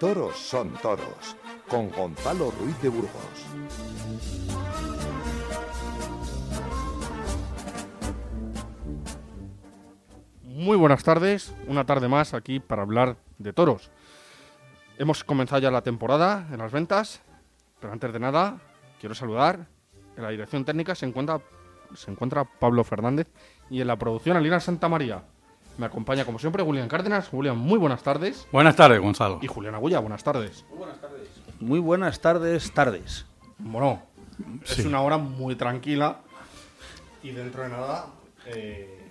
Toros son toros. Con Gonzalo Ruiz de Burgos. Muy buenas tardes, una tarde más aquí para hablar de toros. Hemos comenzado ya la temporada en las ventas, pero antes de nada quiero saludar. En la dirección técnica se encuentra, se encuentra Pablo Fernández y en la producción Alina Santa María. Me acompaña como siempre Julián Cárdenas. Julián, muy buenas tardes. Buenas tardes, Gonzalo. Y Julián Agulla, buenas tardes. Muy buenas tardes. Muy buenas tardes, tardes. Bueno, es una hora muy tranquila y dentro de nada... Eh,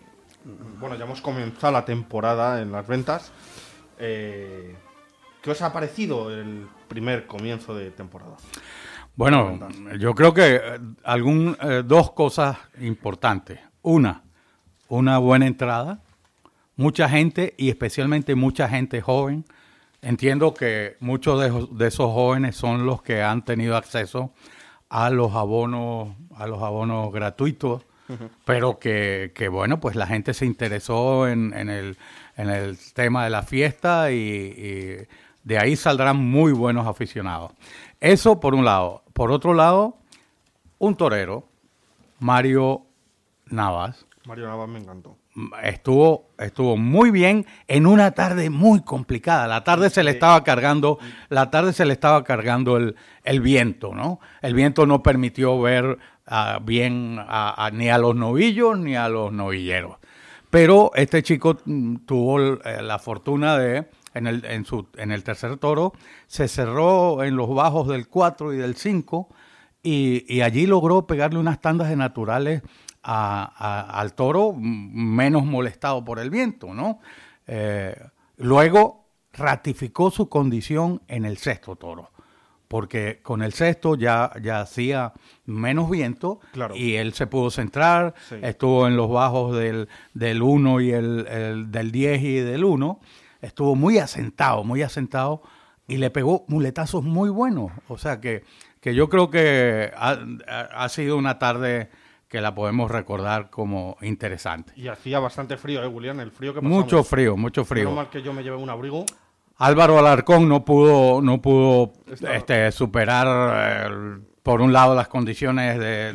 bueno, ya hemos comenzado la temporada en las ventas. Eh, ¿Qué os ha parecido el primer comienzo de temporada? Bueno, yo creo que eh, algún, eh, dos cosas importantes. Una, una buena entrada. Mucha gente y especialmente mucha gente joven. Entiendo que muchos de, de esos jóvenes son los que han tenido acceso a los abonos, a los abonos gratuitos pero que, bueno, pues la gente se interesó en, el, en el tema de la fiesta y, de ahí saldrán muy buenos aficionados. Eso por un lado. Por otro lado, un torero, Mario Navas. Mario Navas me encantó. Estuvo, estuvo muy bien en una tarde muy complicada. La tarde se le estaba cargando, la tarde se le estaba cargando el, el viento, ¿no? El viento no permitió ver bien ni a los novillos ni a los novilleros. Pero este chico mm, tuvo eh, la fortuna de, en el, en, su, en el tercer toro, se cerró en los bajos del 4 y del 5 y, allí logró pegarle unas tandas de naturales al toro menos molestado por el viento, ¿no? Eh, luego ratificó su condición en el sexto toro porque con el sexto ya, ya hacía menos viento y él se pudo centrar, estuvo en los bajos del, del 1 y el, del 10 y del 1, estuvo muy asentado, muy asentado y le pegó muletazos muy buenos. O sea que, que yo creo que ha, ha sido una tarde que la podemos recordar como interesante. Y hacía bastante frío, ¿eh, Julián? El frío que pasamos. Mucho frío, mucho frío. mal que yo me llevé un abrigo. Álvaro Alarcón no pudo, no pudo este, superar eh, por un lado las condiciones de,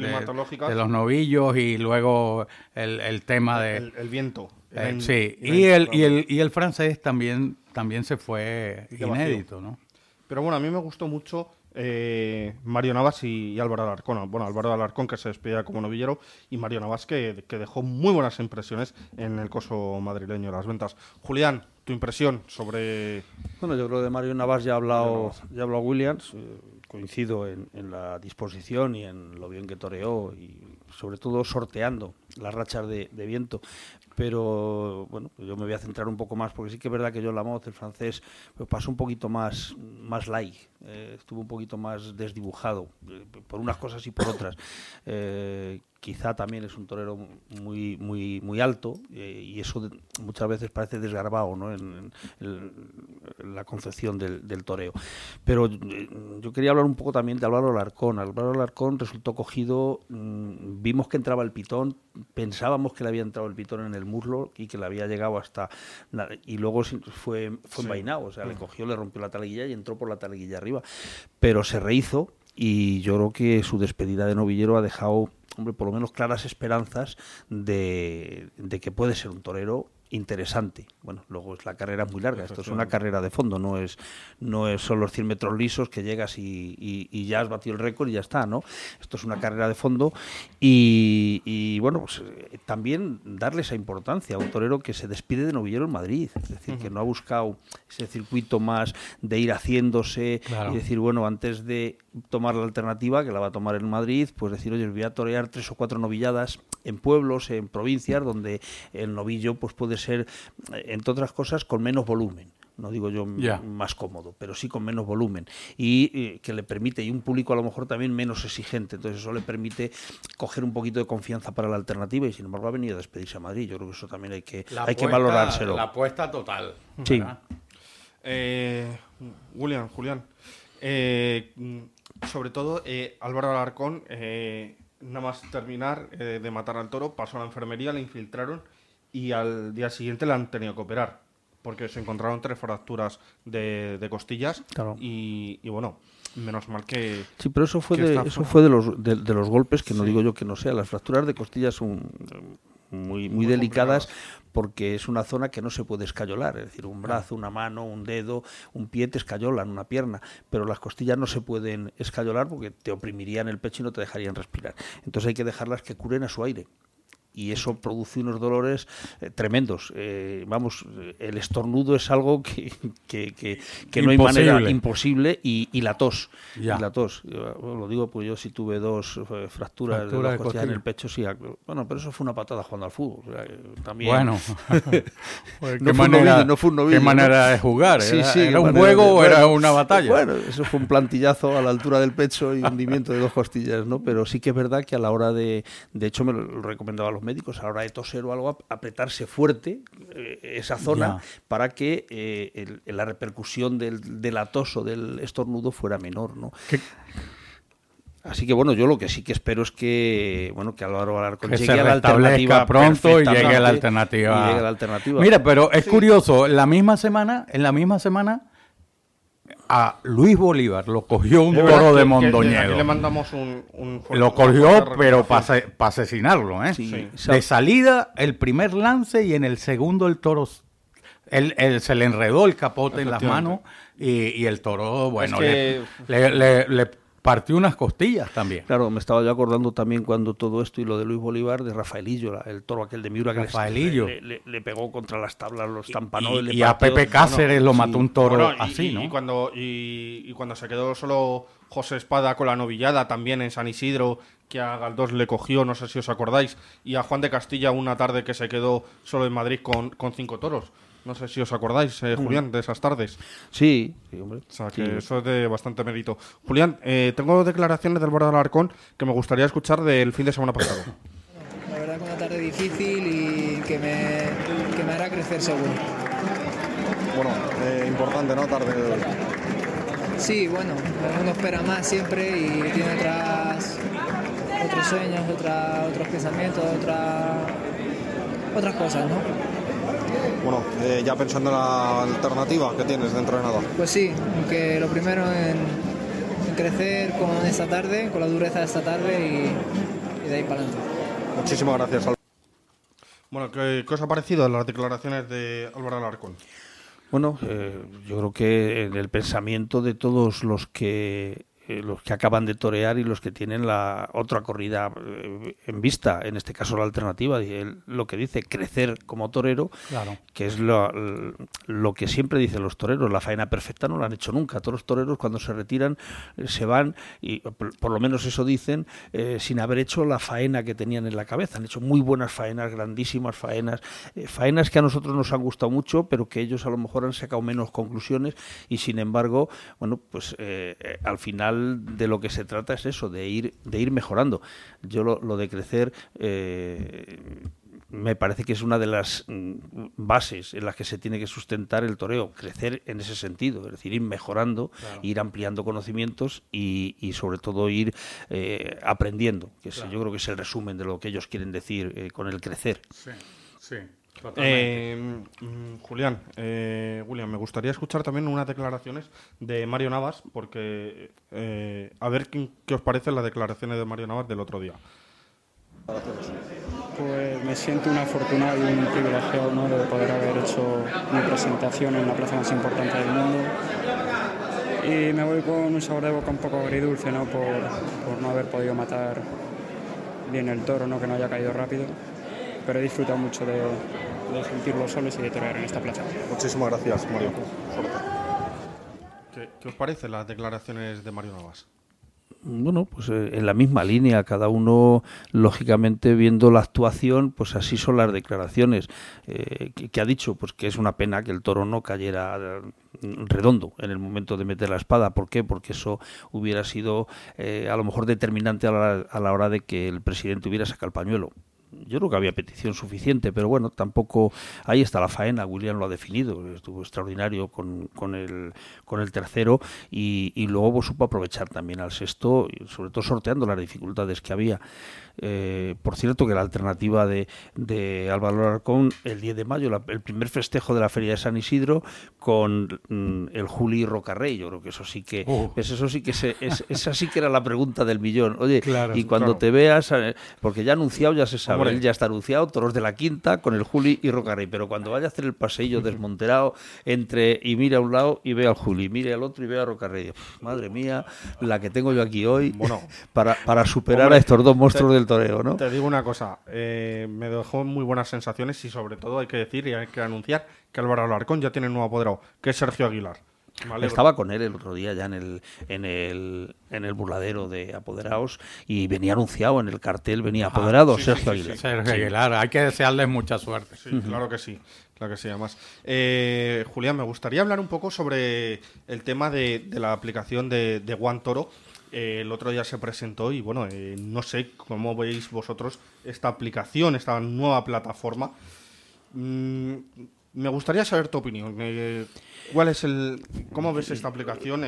los novillos y luego el, tema de el, viento. Eh, sí, y el, y el y el francés también también se fue inédito, ¿no? Pero bueno, a mí me gustó mucho eh, Mario Navas y, Álvaro Alarcón. Bueno, Álvaro Alarcón que se despedía como novillero y Mario Navas que, que, dejó muy buenas impresiones en el coso madrileño de las ventas. Julián, tu impresión sobre... Bueno, yo creo que de Mario Navas ya ha hablado, ya ha hablado Williams. Eh, coincido en, la disposición y en lo bien que toreó y sobre todo sorteando las rachas de, viento. Pero bueno, yo me voy a centrar un poco más porque sí que es verdad que yo la moz, el francés, pues pasó un poquito más, más light, eh, estuvo un poquito más desdibujado eh, por unas cosas y por otras quizá también es un torero muy muy muy alto eh, y eso muchas veces parece desgarbado ¿no? en, la concepción del, toreo. Pero eh, yo quería hablar un poco también de Álvaro Alarcón. Álvaro Alarcón resultó cogido, mm, vimos que entraba el pitón, pensábamos que le había entrado el pitón en el muslo y que le había llegado hasta... Y luego fue, fue envainado, o sea, le mm. cogió, le rompió la taleguilla y entró por la taleguilla arriba. Pero se rehizo y yo creo que su despedida de novillero ha dejado hombre, por lo menos claras esperanzas de, que puede ser un torero interesante. Bueno, luego es la carrera muy larga, esto es una carrera de fondo, no es, no es solo los 100 metros lisos que llegas y, y, ya has batido el récord y ya está, ¿no? Esto es una carrera de fondo y, bueno, pues, eh, también darle esa importancia a un torero que se despide de novillero en Madrid, es decir, que no ha buscado ese circuito más de ir haciéndose y decir, bueno, antes de tomar la alternativa, que la va a tomar en Madrid, pues decir, oye, voy a torear tres o cuatro novilladas en pueblos, en provincias, donde el novillo pues puede ser, entre otras cosas, con menos volumen no digo yo más cómodo, pero sí con menos volumen y eh, que le permite, y un público a lo mejor también menos exigente, entonces eso le permite coger un poquito de confianza para la alternativa y sin embargo ha venido a despedirse a Madrid, yo creo que eso también hay que, hay que valorárselo. La apuesta total. Sí. Eh, William, Julián, eh, sobre todo Álvaro Alarcón nada más terminar eh, de matar al toro, pasó a la enfermería, le infiltraron y al día siguiente le han tenido que operar. Porque se encontraron tres fracturas de, costillas. Y, bueno, menos mal que. Sí, pero eso fue, de, eso fue de, los, de, los golpes, que no digo yo que no sea. Las fracturas de costillas son muy, muy, delicadas porque es una zona que no se puede escayolar, es decir, un brazo, una mano, un dedo, un pie te escayolan, una pierna, pero las costillas no se pueden escayolar porque te oprimirían el pecho y no te dejarían respirar. Entonces hay que dejarlas que curen a su aire y eso produce unos dolores eh, tremendos. Eh, vamos, el estornudo es algo que, que, no hay manera imposible y, y la tos. Y la tos. lo digo porque yo sí tuve dos eh, fracturas de, dos en el pecho. Sí, bueno, pero eso fue una patada jugando al fútbol. también. Bueno, ¿qué, manera, no fue un ¿qué manera de jugar? ¿Era, un juego o era una batalla? Bueno, eso fue un plantillazo a la altura del pecho y hundimiento de dos costillas, ¿no? Pero sí que es verdad que a la hora de. De hecho, me lo recomendaba a los médicos a la hora de toser o algo, apretarse fuerte eh, esa zona para que eh, la repercusión del, del atoso del estornudo fuera menor. ¿no? Así que bueno, yo lo que sí que espero es que bueno que Álvaro Alarcón llegue a la alternativa pronto y llegue a la alternativa. Mira, pero es curioso, la misma semana, en la misma semana a Luis Bolívar lo cogió un toro de Mondoñedo. le mandamos un, lo cogió, pero para asesinarlo, ¿eh? De salida, el primer lance y en el segundo el toro él, se le enredó el capote en las manos y, el toro, bueno, le, le, partió unas costillas también. Claro, me estaba yo acordando también cuando todo esto y lo de Luis Bolívar, de Rafaelillo, el toro aquel de Miura que Rafaelillo. Le, le, pegó contra las tablas, los tampanó. Y, a Pepe Cáceres lo mató un toro así, ¿no? Y cuando, y, cuando se quedó solo José Espada con la novillada también en San Isidro, que a Galdós le cogió, no sé si os acordáis, y a Juan de Castilla una tarde que se quedó solo en Madrid con, con cinco toros. No sé si os acordáis, eh, Julián, de esas tardes. Sí, sí, hombre. O sea, que eso es de bastante mérito. Julián, eh, tengo declaraciones del Bordal Alarcón que me gustaría escuchar del fin de semana pasado. La verdad que una tarde difícil y que me, que me hará crecer seguro. Bueno, eh, importante, ¿no? Tarde de hoy. Sí, bueno, uno espera más siempre y tiene otras, otros sueños, otra, otros pensamientos, otra, otras cosas, ¿no? Bueno, eh, ya pensando en la alternativa que tienes dentro de nada. Pues sí, aunque lo primero en, crecer como esta tarde, con la dureza de esta tarde y, de ahí para adelante. Muchísimas gracias. Bueno, ¿qué, os ha parecido las declaraciones de Álvaro Alarcón? Bueno, eh, yo creo que en el pensamiento de todos los que eh, los que acaban de torear y los que tienen la otra corrida eh, en vista, en este caso la alternativa, lo que dice crecer como torero, que es lo, lo, que siempre dicen los toreros, la faena perfecta no la han hecho nunca, todos los toreros cuando se retiran eh, se van, y por, lo menos eso dicen, sin haber hecho la faena que tenían en la cabeza, han hecho muy buenas faenas, grandísimas faenas, faenas que a nosotros nos han gustado mucho, pero que ellos a lo mejor han sacado menos conclusiones y sin embargo, bueno, pues al final de lo que se trata es eso, de ir, de ir mejorando. Yo lo, de crecer eh, me parece que es una de las mm, bases en las que se tiene que sustentar el toreo, crecer en ese sentido, es decir, ir mejorando, ir ampliando conocimientos y, sobre todo ir eh, aprendiendo, que yo creo que es el resumen de lo que ellos quieren decir eh, con el crecer. Sí, sí. Eh, mm, Julián, eh, William, me gustaría escuchar también unas declaraciones de Mario Navas, porque eh, a ver qué, os parecen las declaraciones de Mario Navas del otro día. Pues me siento un afortunado y un privilegiado ¿no? de poder haber hecho mi presentación en la plaza más importante del mundo. Y me voy con un sabor de boca un poco agridulce ¿no? por, por no haber podido matar bien el toro, ¿no? que no haya caído rápido. Pero he disfrutado mucho de, de sentir los soles y de torear en esta plaza. Muchísimas gracias, Mario. ¿Qué, qué os parecen las declaraciones de Mario Navas? bueno, pues eh, en la misma línea, cada uno, lógicamente, viendo la actuación, pues así son las declaraciones. Eh, que, que ha dicho? Pues que es una pena que el toro no cayera mm, redondo en el momento de meter la espada. ¿Por qué? Porque eso hubiera sido eh, a lo mejor determinante a la, a la hora de que el presidente hubiera sacado el pañuelo yo creo que había petición suficiente, pero bueno, tampoco ahí está la faena, William lo ha definido, estuvo extraordinario con, con, el, con el tercero y, y luego pues, supo aprovechar también al sexto, sobre todo sorteando las dificultades que había. Eh, por cierto, que la alternativa de, de Álvaro Alarcón el 10 de mayo, la- el primer festejo de la Feria de San Isidro, con mm, el Juli Rocarrey. Yo creo que eso sí que, pues eso sí que se- es, esa sí que era la pregunta del millón. Oye, Claro, y cuando claro. te veas, eh, porque ya anunciado, ya se sabe, Hombre. él ya está anunciado, toros de la quinta con el Juli y Rocarrey. Pero cuando vaya a hacer el paseillo desmonterado entre y mira a un lado y ve al Juli, mire al otro y ve a Rocarrey. Madre mía, la que tengo yo aquí hoy Bueno. para, para superar Hombre, a estos dos monstruos te- del toreo, ¿no? Te digo una cosa, eh, me dejó muy buenas sensaciones y sobre todo hay que decir y hay que anunciar que Álvaro Alarcón ya tiene un nuevo apoderado, que es Sergio Aguilar. Estaba con él el otro día ya en el, en el, en el burladero de apoderados y venía anunciado en el cartel, venía apoderado sí, sí, Sergio sí, Aguilar. Sergio Aguilar, hay que desearles mucha suerte. Sí, claro que sí, claro que sí, además. Eh, Julián, me gustaría hablar un poco sobre el tema de, de la aplicación de, de One Toro. Eh, el otro día se presentó y bueno, eh, no sé cómo veis vosotros esta aplicación, esta nueva plataforma. Mm, me gustaría saber tu opinión. eh, ¿Cuál es el, cómo ves esta aplicación?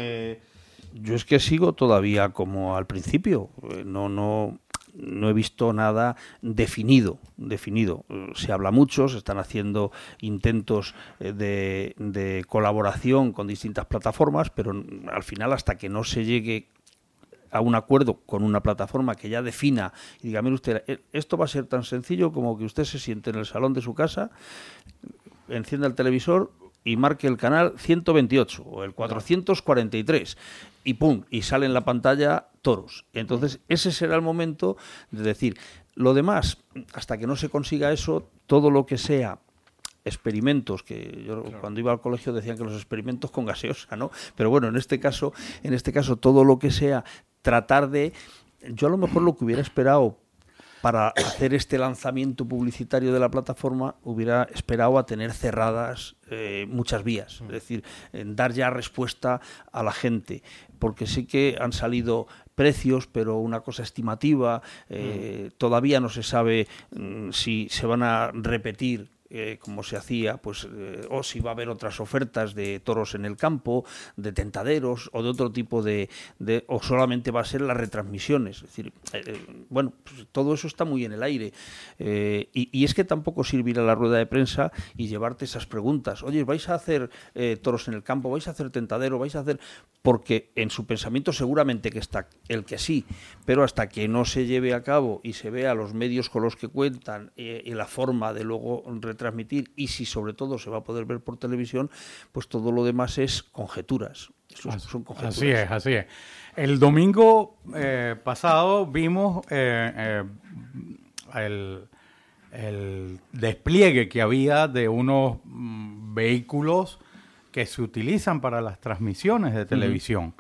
Yo es que sigo todavía como al principio. No, no, no he visto nada definido. definido. Se habla mucho, se están haciendo intentos de, colaboración con distintas plataformas, pero al final hasta que no se llegue a un acuerdo con una plataforma que ya defina y diga, mire usted, eh, esto va a ser tan sencillo como que usted se siente en el salón de su casa, encienda el televisor y marque el canal 128 o el 443 y pum, y sale en la pantalla toros. Entonces, ese será el momento de decir, lo demás, hasta que no se consiga eso, todo lo que sea experimentos que yo cuando iba al colegio decían que los experimentos con gaseosa, ¿no? Pero bueno, en este caso, en este caso todo lo que sea tratar de yo a lo mejor lo que hubiera esperado para hacer este lanzamiento publicitario de la plataforma hubiera esperado a tener cerradas eh, muchas vías, es decir, dar ya respuesta a la gente, porque sí que han salido precios, pero una cosa estimativa, eh, todavía no se sabe mm, si se van a repetir eh, como se hacía, pues, eh, o si va a haber otras ofertas de toros en el campo, de tentaderos o de otro tipo de, o solamente va a ser las retransmisiones. Es decir, eh, eh, bueno, pues, todo eso está muy en el aire. Y, y es que tampoco sirve ir a la rueda de prensa y llevarte esas preguntas. Oye, ¿vais a hacer toros en el campo? ¿Vais a hacer tentadero? ¿Vais a hacer...? Porque en su pensamiento seguramente que está el que sí, pero hasta que no se lleve a cabo y se vea los medios con los que cuentan y la forma de luego retransmitir y si sobre todo se va a poder ver por televisión, pues todo lo demás es conjeturas. Eso es- son conjeturas. Así es, así es. El domingo eh, pasado vimos eh, eh, el, el despliegue que había de unos mm, vehículos que se utilizan para las transmisiones de televisión.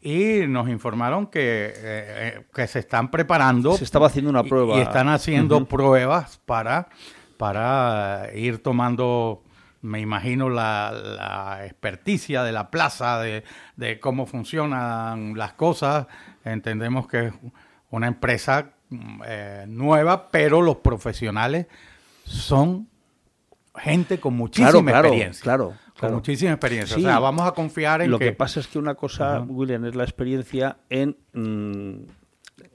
Y nos informaron que, eh, que se están preparando. Se estaba haciendo una prueba. Y, están haciendo pruebas para, para ir tomando, me imagino, la, la experticia de la plaza, de, de cómo funcionan las cosas. Entendemos que es una empresa mm, eh, nueva, pero los profesionales son gente con muchísima Claro, claro, experiencia. claro, Con muchísima experiencia. Sí. O sea, vamos a confiar en Lo que... que pasa es que una cosa, William, es la experiencia en mm,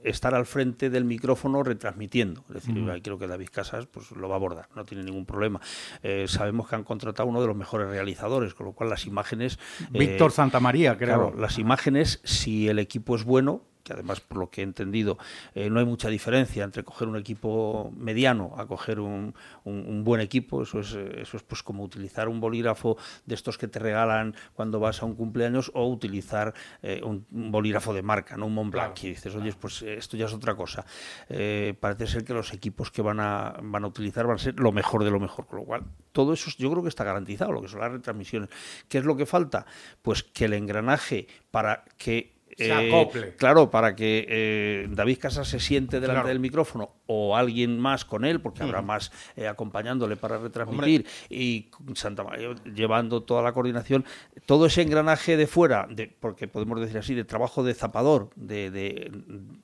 estar al frente del micrófono retransmitiendo. Es decir, ahí creo que David Casas pues, lo va a abordar, no tiene ningún problema. Eh, sabemos que han contratado uno de los mejores realizadores, con lo cual las imágenes... eh, Víctor Santamaría, creo. Claro, las imágenes, si el equipo es bueno, que además por lo que he entendido eh, no hay mucha diferencia entre coger un equipo mediano a coger un, un, buen equipo, eso es, eso es pues como utilizar un bolígrafo de estos que te regalan cuando vas a un cumpleaños o utilizar eh, un, bolígrafo de marca, no un Montblanc, y dices, oye, pues esto ya es otra cosa. Eh, parece ser que los equipos que van a, van a utilizar van a ser lo mejor de lo mejor, con lo cual todo eso yo creo que está garantizado, lo que son las retransmisiones. ¿Qué es lo que falta? Pues que el engranaje para que eh, claro, para que eh, David Casas se siente delante del micrófono o alguien más con él, porque habrá más eh, acompañándole para retransmitir y Santa María llevando toda la coordinación, todo ese engranaje de fuera, de, porque podemos decir así, de trabajo de zapador, del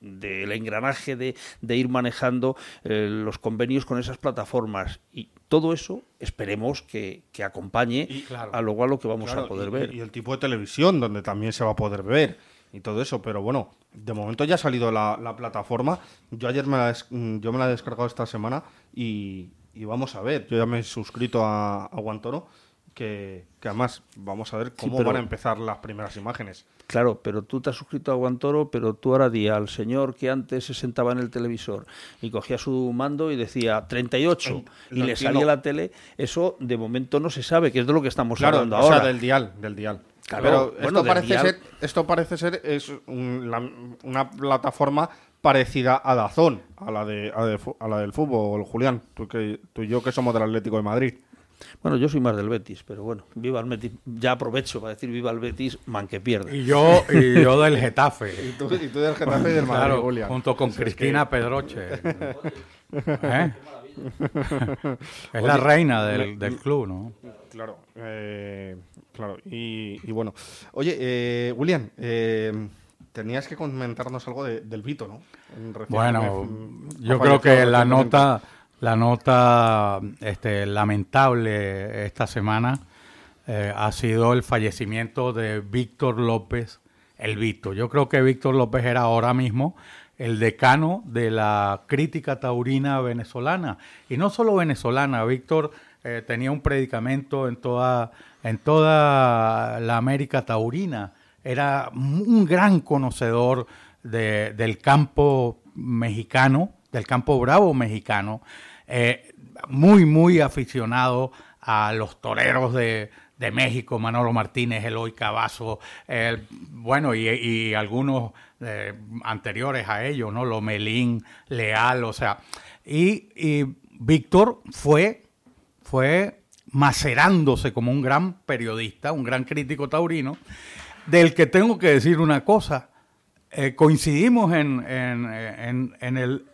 de, engranaje de, ir manejando los convenios con esas plataformas. Y todo eso esperemos que, acompañe a luego a lo que vamos a poder ver. Y el tipo de televisión donde también se va a poder ver y todo eso, pero bueno, de momento ya ha salido la, plataforma. Yo ayer me la, mm, yo me la he descargado esta semana y, vamos a ver. Yo ya me he suscrito a, a Guantoro, que, además vamos a ver cómo van a empezar las primeras imágenes. Claro, pero tú te has suscrito a Guantoro, pero tú ahora di al señor que antes se sentaba en el televisor y cogía su mando y decía 38 y le salía la tele, eso de momento no se sabe, que es de lo que estamos hablando ahora. O sea, del dial, del dial. Pero esto, parece ser, esto parece ser es una plataforma parecida a Dazón, a la de, a, la del fútbol, Julián, tú, que, tú y yo que somos del Atlético de Madrid. Bueno, yo soy más del Betis, pero bueno, viva el Betis. Ya aprovecho para decir viva el Betis, man que pierde. Y yo, y yo del Getafe. y, tú, del Getafe y del Madrid, Julián. Junto con Cristina Pedroche. ¿Eh? es la reina del, del, club, ¿no? Claro, eh, claro. Y, bueno, oye, eh, William, eh, tenías que comentarnos algo del Vito, ¿no? Bueno, yo creo que la nota, la nota este, lamentable esta semana ha sido el fallecimiento de Víctor López, el Vito. Yo creo que Víctor López era ahora mismo el decano de la crítica taurina venezolana. Y no solo venezolana, Víctor eh, tenía un predicamento en toda, en toda la América taurina. Era un gran conocedor del campo mexicano, del campo bravo mexicano, eh, muy, muy aficionado a los toreros de, México, Manolo Martínez, Eloy Cavazo, bueno, y, algunos eh, anteriores a ellos, ¿no? Lomelín, Leal, o sea, y, y Víctor fue fue macerándose como un gran periodista, un gran crítico taurino, del que tengo que decir una cosa. Eh, coincidimos en, en, en, el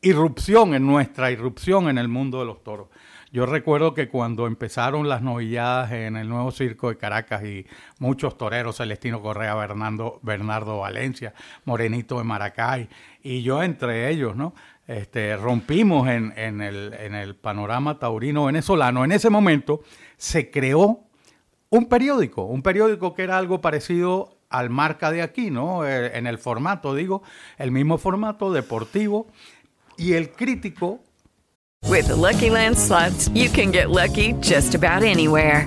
irrupción, en nuestra irrupción en el mundo de los toros. Yo recuerdo que cuando empezaron las novilladas en el nuevo circo de Caracas y muchos toreros, Celestino Correa, Bernardo Valencia, Morenito de Maracay, y yo entre ellos, ¿no? Este, rompimos en, el, panorama taurino venezolano. En ese momento se creó un periódico, un periódico que era algo parecido al marca de aquí, ¿no? Eh, en el formato, digo, el mismo formato deportivo. Y el crítico. With Lucky Land you can get lucky just about anywhere.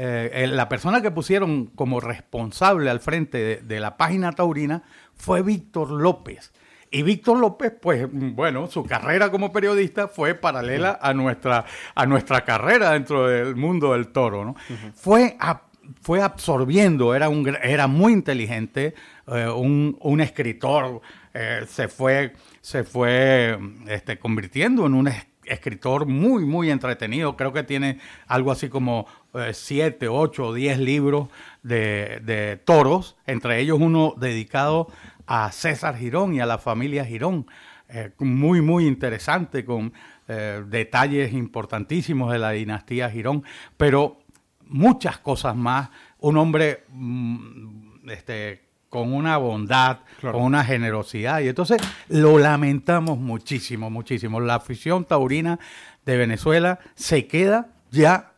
Eh, la persona que pusieron como responsable al frente de, la página taurina fue Víctor López. Y Víctor López, pues bueno, su carrera como periodista fue paralela a nuestra, a nuestra carrera dentro del mundo del toro. ¿no? fue, fue absorbiendo, era, un, era muy inteligente, eh, un, escritor, eh, se fue, se fue este, convirtiendo en un escritor muy, muy entretenido. Creo que tiene algo así como siete, ocho o diez libros de, toros, entre ellos uno dedicado a César Girón y a la familia Girón. Eh, muy, muy interesante, con eh, detalles importantísimos de la dinastía Girón, pero muchas cosas más. Un hombre mm, este, con una bondad, con una generosidad. Y entonces lo lamentamos muchísimo, muchísimo. La afición taurina de Venezuela se queda ya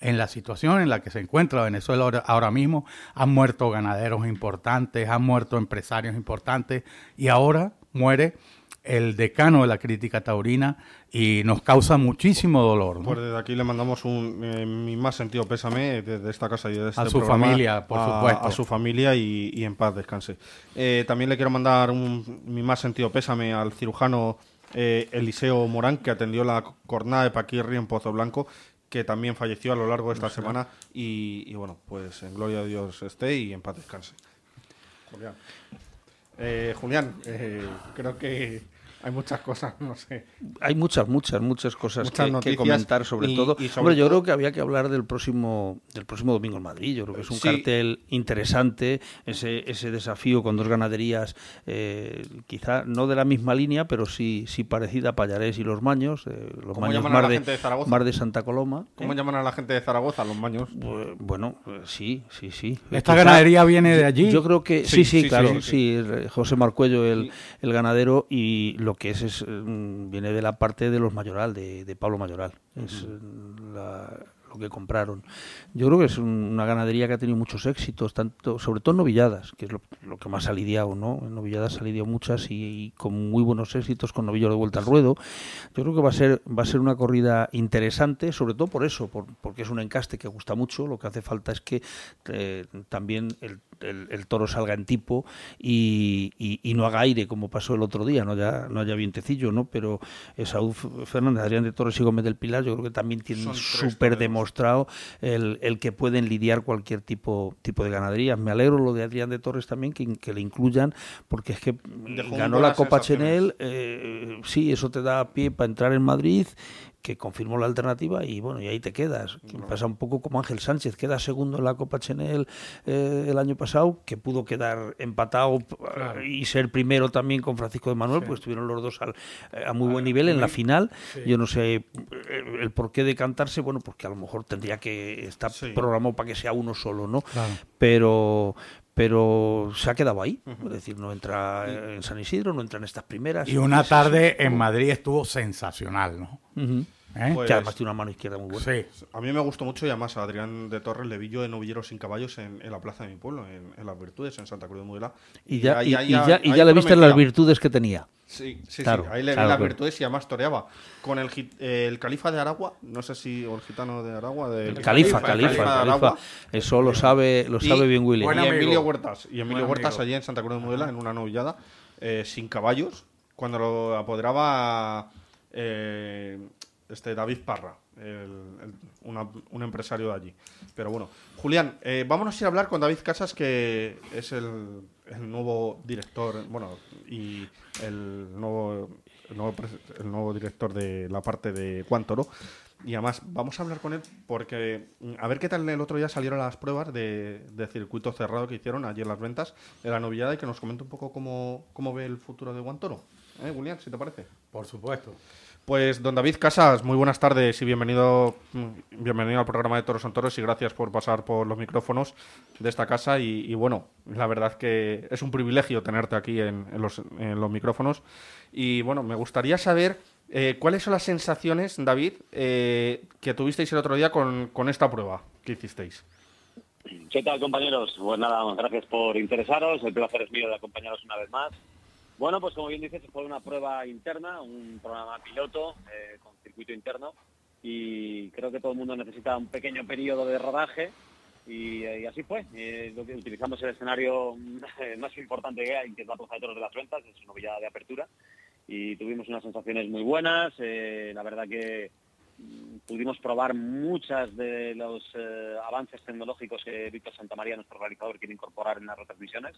en la situación en la que se encuentra Venezuela ahora, mismo. Han muerto ganaderos importantes, han muerto empresarios importantes y ahora muere el decano de la crítica taurina y nos causa muchísimo dolor. ¿no? Pues desde aquí le mandamos un, eh, mi más sentido pésame desde esta casa y de este A su programa familia, por a- supuesto. A su familia y, y en paz descanse. Eh, también le quiero mandar un- mi más sentido pésame al cirujano eh, Eliseo Morán, que atendió la jornada de Paquirri en Pozo Blanco, que también falleció a lo largo de esta semana. Y, y bueno, pues en gloria a Dios esté y en paz descanse. Julián. Eh, Julián, eh, creo que hay muchas cosas, no sé. Hay muchas, muchas, muchas cosas Muchas que, que comentar sobre y- todo. y sobre Hombre, yo todo- creo que había que hablar del próximo del próximo domingo en Madrid. Yo creo que es un Sí. cartel interesante, ese, ese desafío con dos ganaderías, eh, quizá no de la misma línea, pero sí, sí parecida a Payarés y Los Maños. eh, los ¿Cómo Maños llaman a la mar de, gente de Zaragoza? mar de Santa Coloma. ¿Cómo ¿eh? llaman a la gente de Zaragoza, los maños? Pues, bueno, eh, sí, sí, sí. ¿Esta Quizá- ganadería viene de allí? Yo creo que Sí, sí, sí, sí, claro, sí, sí, sí. el- José Marcuello, el, el ganadero, y lo que es, es mm, viene de la parte de los Mayoral, de, de Pablo Mayoral. Es eh, la- lo que compraron. Yo creo que es un- una ganadería que ha tenido muchos éxitos, tanto, sobre todo en novilladas, que es lo, lo que más ha lidiado, ¿no? En novilladas ha lidiado muchas y, y con muy buenos éxitos con novillos de vuelta al ruedo. Yo creo que va a ser va a ser una corrida interesante, sobre todo por eso, por- porque es un encaste que gusta mucho. Lo que hace falta es que eh, también el, el- el toro salga en tipo y, y- y no haga aire como pasó el otro día, no haya, no haya vientecillo, ¿no? Pero Saúl Fernández, Adrián de Torres y Gómez del Pilar, yo creo que también tienen súper toreros. Demostrado el, el que pueden lidiar cualquier tipo, tipo de ganaderías. Me alegro lo de Adrián de Torres también, que, que le incluyan, porque es que Dejó ganó la Copa. Chenel, eh, sí, eso te da pie para entrar en Madrid, que confirmó la alternativa y bueno, y ahí te quedas. Que Pasa un poco como Ángel Sánchez, queda segundo en la Copa Chenel eh, el año pasado, que pudo quedar empatado eh, y ser primero también con Francisco de Manuel, pues estuvieron los dos al- eh, a muy buen nivel en la final. Yo no sé el por qué decantarse, bueno, porque a lo mejor tendría que estar Sí. programado para que sea uno solo, ¿no? Claro. Pero pero se ha quedado ahí, es decir, no entra en San Isidro, no entra en estas primeras. Y una tarde en Madrid estuvo sensacional, ¿no? ¿Eh? Pues- que además tiene una mano izquierda muy buena. Sí. A mí me gustó mucho y además a Adrián de Torres le vi yo en Novilleros sin caballos en, en la plaza de mi pueblo, en, en Las Virtudes, en Santa Cruz de Mudela. Y ya, y, ya, y ahí ya le viste las virtudes que tenía. Sí, sí, Claro, sí. Ahí le claro, vi las claro. virtudes y además toreaba. Con el, eh, el califa de Aragua, no sé si, o el gitano de Aragua. del- El califa, el califa, de califa. Aragua. Eso lo sabe, lo Y- sabe bien William. Buen y. Emilio Huertas. Y Emilio Buen Huertas amigo. allí en Santa Cruz de Mudela, en una novillada, eh, sin caballos, cuando lo apoderaba eh, este David Parra, el- el- una- un empresario de allí. Pero bueno, Julián, eh, vámonos a ir a hablar con David Casas, que es el, el nuevo director, bueno, y el nuevo, el nuevo, el nuevo director de la parte de Juan Toro. Y además, vamos a hablar con él porque mm, a ver qué tal el otro día salieron las pruebas de, de circuito cerrado que hicieron ayer las ventas de la novillada y que nos comente un poco cómo, cómo ve el futuro de Guantoro. ¿Eh, Julián, si te parece? Por supuesto. Pues don David Casas, muy buenas tardes y bienvenido, mm, bienvenido al programa de Toros son Toros y gracias por pasar por los micrófonos de esta casa y, bueno, la verdad que es un privilegio tenerte aquí en, los, micrófonos y bueno, me gustaría saber eh, cuáles son las sensaciones, David, eh, que tuvisteis el otro día con, con esta prueba que hicisteis. ¿Qué tal, compañeros? Pues nada, gracias por interesaros. El placer es mío de acompañaros una vez más. Bueno, pues como bien dices, fue una prueba interna, un programa piloto eh, con circuito interno y creo que todo el mundo necesita un pequeño periodo de rodaje y, eh, así fue. Eh, utilizamos el escenario más importante que hay, que es la Plaza de Toros de las Ventas, es una novillada de apertura y tuvimos unas sensaciones muy buenas. la verdad que pudimos probar muchas de los eh, avances tecnológicos que Víctor Santamaría, nuestro realizador, quiere incorporar en las retransmisiones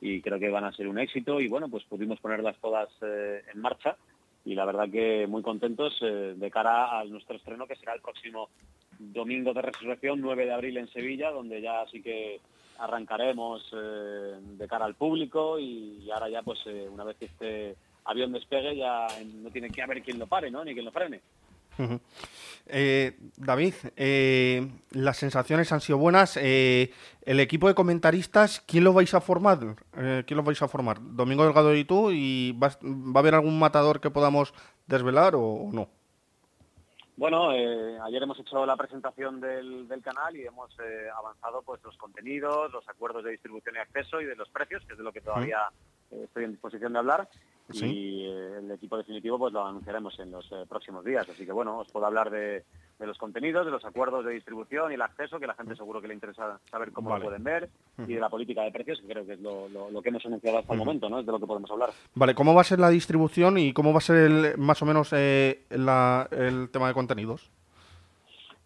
y creo que van a ser un éxito y bueno, pues pudimos ponerlas todas eh, en marcha y la verdad que muy contentos eh, de cara a nuestro estreno que será el próximo domingo de resurrección, 9 de abril en Sevilla, donde ya sí que arrancaremos de cara al público y, ahora ya pues una vez que este avión despegue ya no tiene que haber quien lo pare, ¿no? Ni quien lo frene. Eh, David, eh, las sensaciones han sido buenas. Eh, el equipo de comentaristas, ¿quién lo vais a formar? ¿Quién los vais a formar? Domingo Delgado y tú. ¿Y vas- va a haber algún matador que podamos desvelar o, o no? Bueno, ayer hemos hecho la presentación del, del canal y hemos avanzado pues los contenidos, los acuerdos de distribución y acceso y de los precios, que es de lo que todavía estoy en disposición de hablar. Sí. Y eh, el equipo definitivo pues lo anunciaremos en los eh, próximos días. Así que bueno, os puedo hablar de, de los contenidos, de los acuerdos de distribución y el acceso, que la gente seguro que le interesa saber cómo Vale. lo pueden ver, y de la política de precios, que creo que es lo, lo- lo que hemos anunciado hasta el momento, ¿no? Es de lo que podemos hablar. Vale, ¿cómo va a ser la distribución y cómo va a ser el, más o menos eh, la- el tema de contenidos?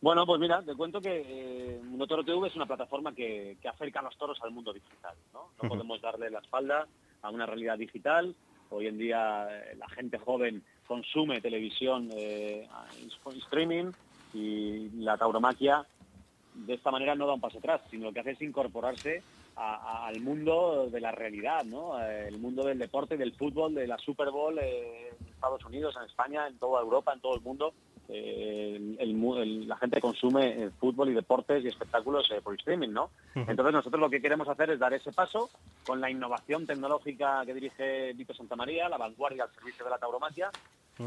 Bueno, pues mira, te cuento que eh, Toro TV es una plataforma que, que acerca a los toros al mundo digital. No, no podemos darle la espalda a una realidad digital. Hoy en día eh, la gente joven consume televisión eh, streaming y la tauromaquia de esta manera no da un paso atrás, sino lo que hace es incorporarse al mundo de la realidad, ¿no? Eh, el mundo del deporte, del fútbol, de la Super Bowl eh, en Estados Unidos, en España, en toda Europa, en todo el mundo. Eh, el- el la gente consume eh, fútbol y deportes y espectáculos eh, por streaming, ¿no? Entonces nosotros lo que queremos hacer es dar ese paso con la innovación tecnológica que dirige Vito Santamaría, la vanguardia al servicio de la tauromaquia,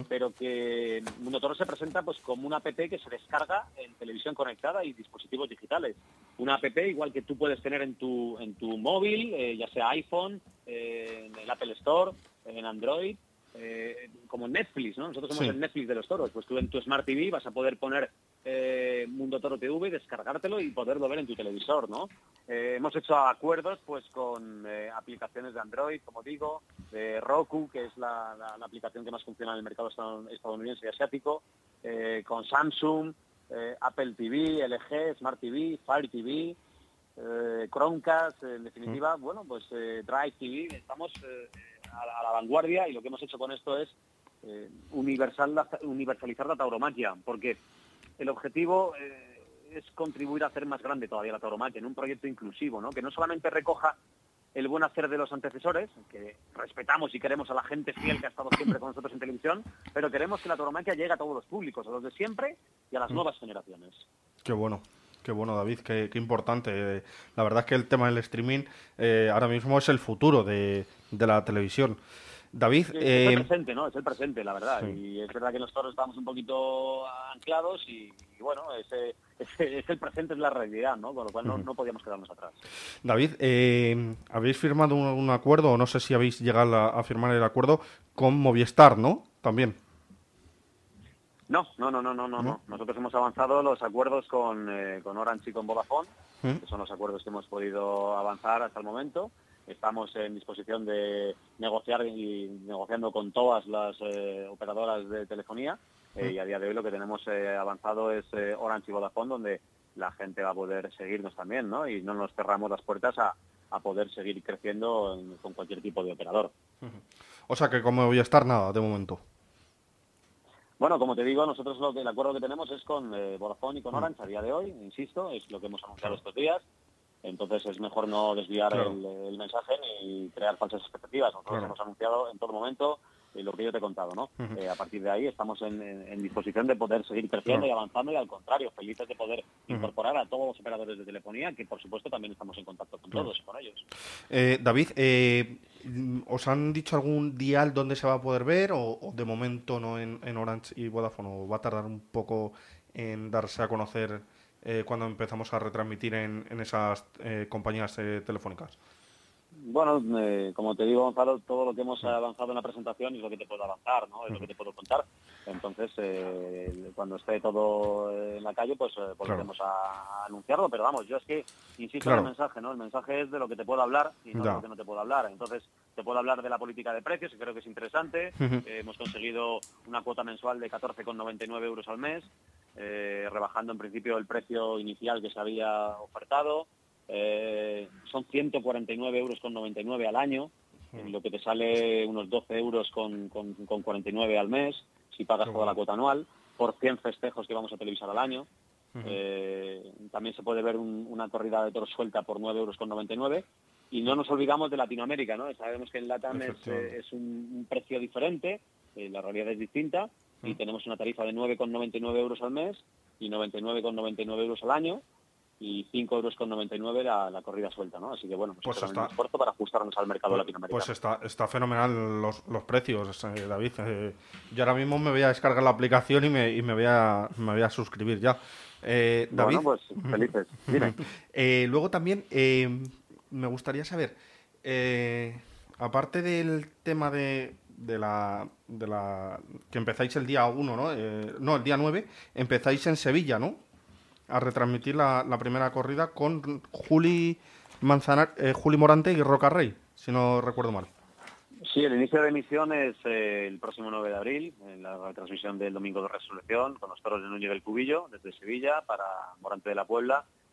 pero que Mundo Toro se presenta pues como una app que se descarga en televisión conectada y dispositivos digitales. Una app igual que tú puedes tener en tu en tu móvil, eh, ya sea iPhone, eh, en el Apple Store, en Android, eh, como Netflix, ¿no? Nosotros somos Sí. el Netflix de los toros. Pues tú en tu Smart TV vas a poder poner eh, Mundo Toro TV, descargártelo y poderlo ver en tu televisor, ¿no? Eh, hemos hecho acuerdos pues con aplicaciones de Android, como digo, de Roku, que es la, la- la aplicación que más funciona en el mercado estad- estadounidense y asiático, con Samsung, Apple TV, LG, Smart TV, Fire TV, eh, Chromecast, en definitiva, bueno, pues eh, Drive TV, estamos eh, a, la- a la vanguardia y lo que hemos hecho con esto es eh, universal, universalizar la tauromaquia, porque el objetivo eh, es contribuir a hacer más grande todavía la tauromaquia en un proyecto inclusivo, ¿no? que no solamente recoja el buen hacer de los antecesores, que respetamos y queremos a la gente fiel que ha estado siempre con nosotros en televisión, pero queremos que la tauromaquia llegue a todos los públicos, a los de siempre y a las Mm. nuevas generaciones. Qué bueno, qué bueno, David, qué, qué importante. Eh, La verdad es que el tema del streaming eh, ahora mismo es el futuro de, de la televisión. David, Es eh, el presente, ¿no? Es el presente, la verdad. sí. Y es verdad que nosotros estamos un poquito anclados y, y bueno, ese, ese- es el presente, es la realidad, ¿no? Con lo cual no, podíamos quedarnos atrás. David, eh, habéis firmado un, un acuerdo, o no sé si habéis llegado a, a firmar el acuerdo con Movistar, ¿no? También. No, no, no, no, no, no. no. Nosotros hemos avanzado los acuerdos con, eh, con Orange y con Vodafone, ¿Mm? que son los acuerdos que hemos podido avanzar hasta el momento. Estamos en disposición de negociar y negociando con todas las eh, operadoras de telefonía eh, ¿Mm? y a día de hoy lo que tenemos eh, avanzado es Orange y Vodafone, donde la gente va a poder seguirnos también, ¿no? Y no nos cerramos las puertas a, a poder seguir creciendo en- con cualquier tipo de operador. O sea que con Movistar nada, de momento. Bueno, como te digo, nosotros lo que, el acuerdo que tenemos es con eh, Vodafone y con Mm. Orange a día de hoy, insisto, es lo que hemos anunciado estos días. Entonces es mejor no desviar Claro. el, el mensaje ni crear falsas expectativas. Nosotros Claro. hemos anunciado en todo momento eh, lo que yo te he contado, ¿no? Eh, a partir de ahí estamos en, en- en disposición de poder seguir creciendo Claro. y avanzando y al contrario, felices de poder incorporar a todos los operadores de telefonía, que por supuesto también estamos en contacto con todos y con ellos. Eh, David, eh, ¿os han dicho algún dial donde se va a poder ver o, o de momento no en, en Orange y Vodafone? ¿O va a tardar un poco en darse a conocer eh, cuando empezamos a retransmitir en, en esas eh, compañías eh, telefónicas? Bueno, eh, como te digo, Gonzalo, todo lo que hemos avanzado en la presentación es lo que te puedo avanzar, ¿no? Es lo que te puedo contar. Entonces, eh, cuando esté todo en la calle, pues eh, volveremos a anunciarlo. Pero vamos, yo es que insisto Claro. en el mensaje, ¿no? El mensaje es de lo que te puedo hablar y no de lo que no te puedo hablar. Entonces, te puedo hablar de la política de precios, que creo que es interesante. Eh, hemos conseguido una cuota mensual de 14,99 euros al mes, eh, rebajando en principio el precio inicial que se había ofertado. Eh, son 149 euros con 99 al año, en lo que te sale unos 12 euros con, con, con 49 al mes, si pagas toda la cuota anual, por 100 festejos que vamos a televisar al año. Eh, también se puede ver un- una corrida de toros suelta por 9 euros con 99 y no nos olvidamos de Latinoamérica, ¿no? Sabemos que en LATAM es, eh, es un, un precio diferente, eh, la realidad es distinta y tenemos una tarifa de 9,99 euros al mes y 99,99 euros al año y 5 euros con 99 la, la corrida suelta, ¿no? Así que bueno, pues, Pues está- un esfuerzo para ajustarnos al mercado latinoamericano. Pues está, está fenomenal los, los precios, eh, David. Eh, yo ahora mismo me voy a descargar la aplicación y me, y me, voy, a, me voy a suscribir ya. Eh, David. Bueno, pues felices. Dime. Eh, luego también eh, me gustaría saber, eh, aparte del tema de, de la, de la que empezáis el día 1, ¿no? Eh, no, el día 9, empezáis en Sevilla, ¿no? A retransmitir la, primera corrida con Juli, Manzanar, eh, Juli Morante y Roca Rey, si no recuerdo mal. Sí, el inicio de emisión es eh, el próximo 9 de abril, en la transmisión del Domingo de Resurrección, con los toros de Núñez del Cubillo, desde Sevilla, para Morante de la Puebla.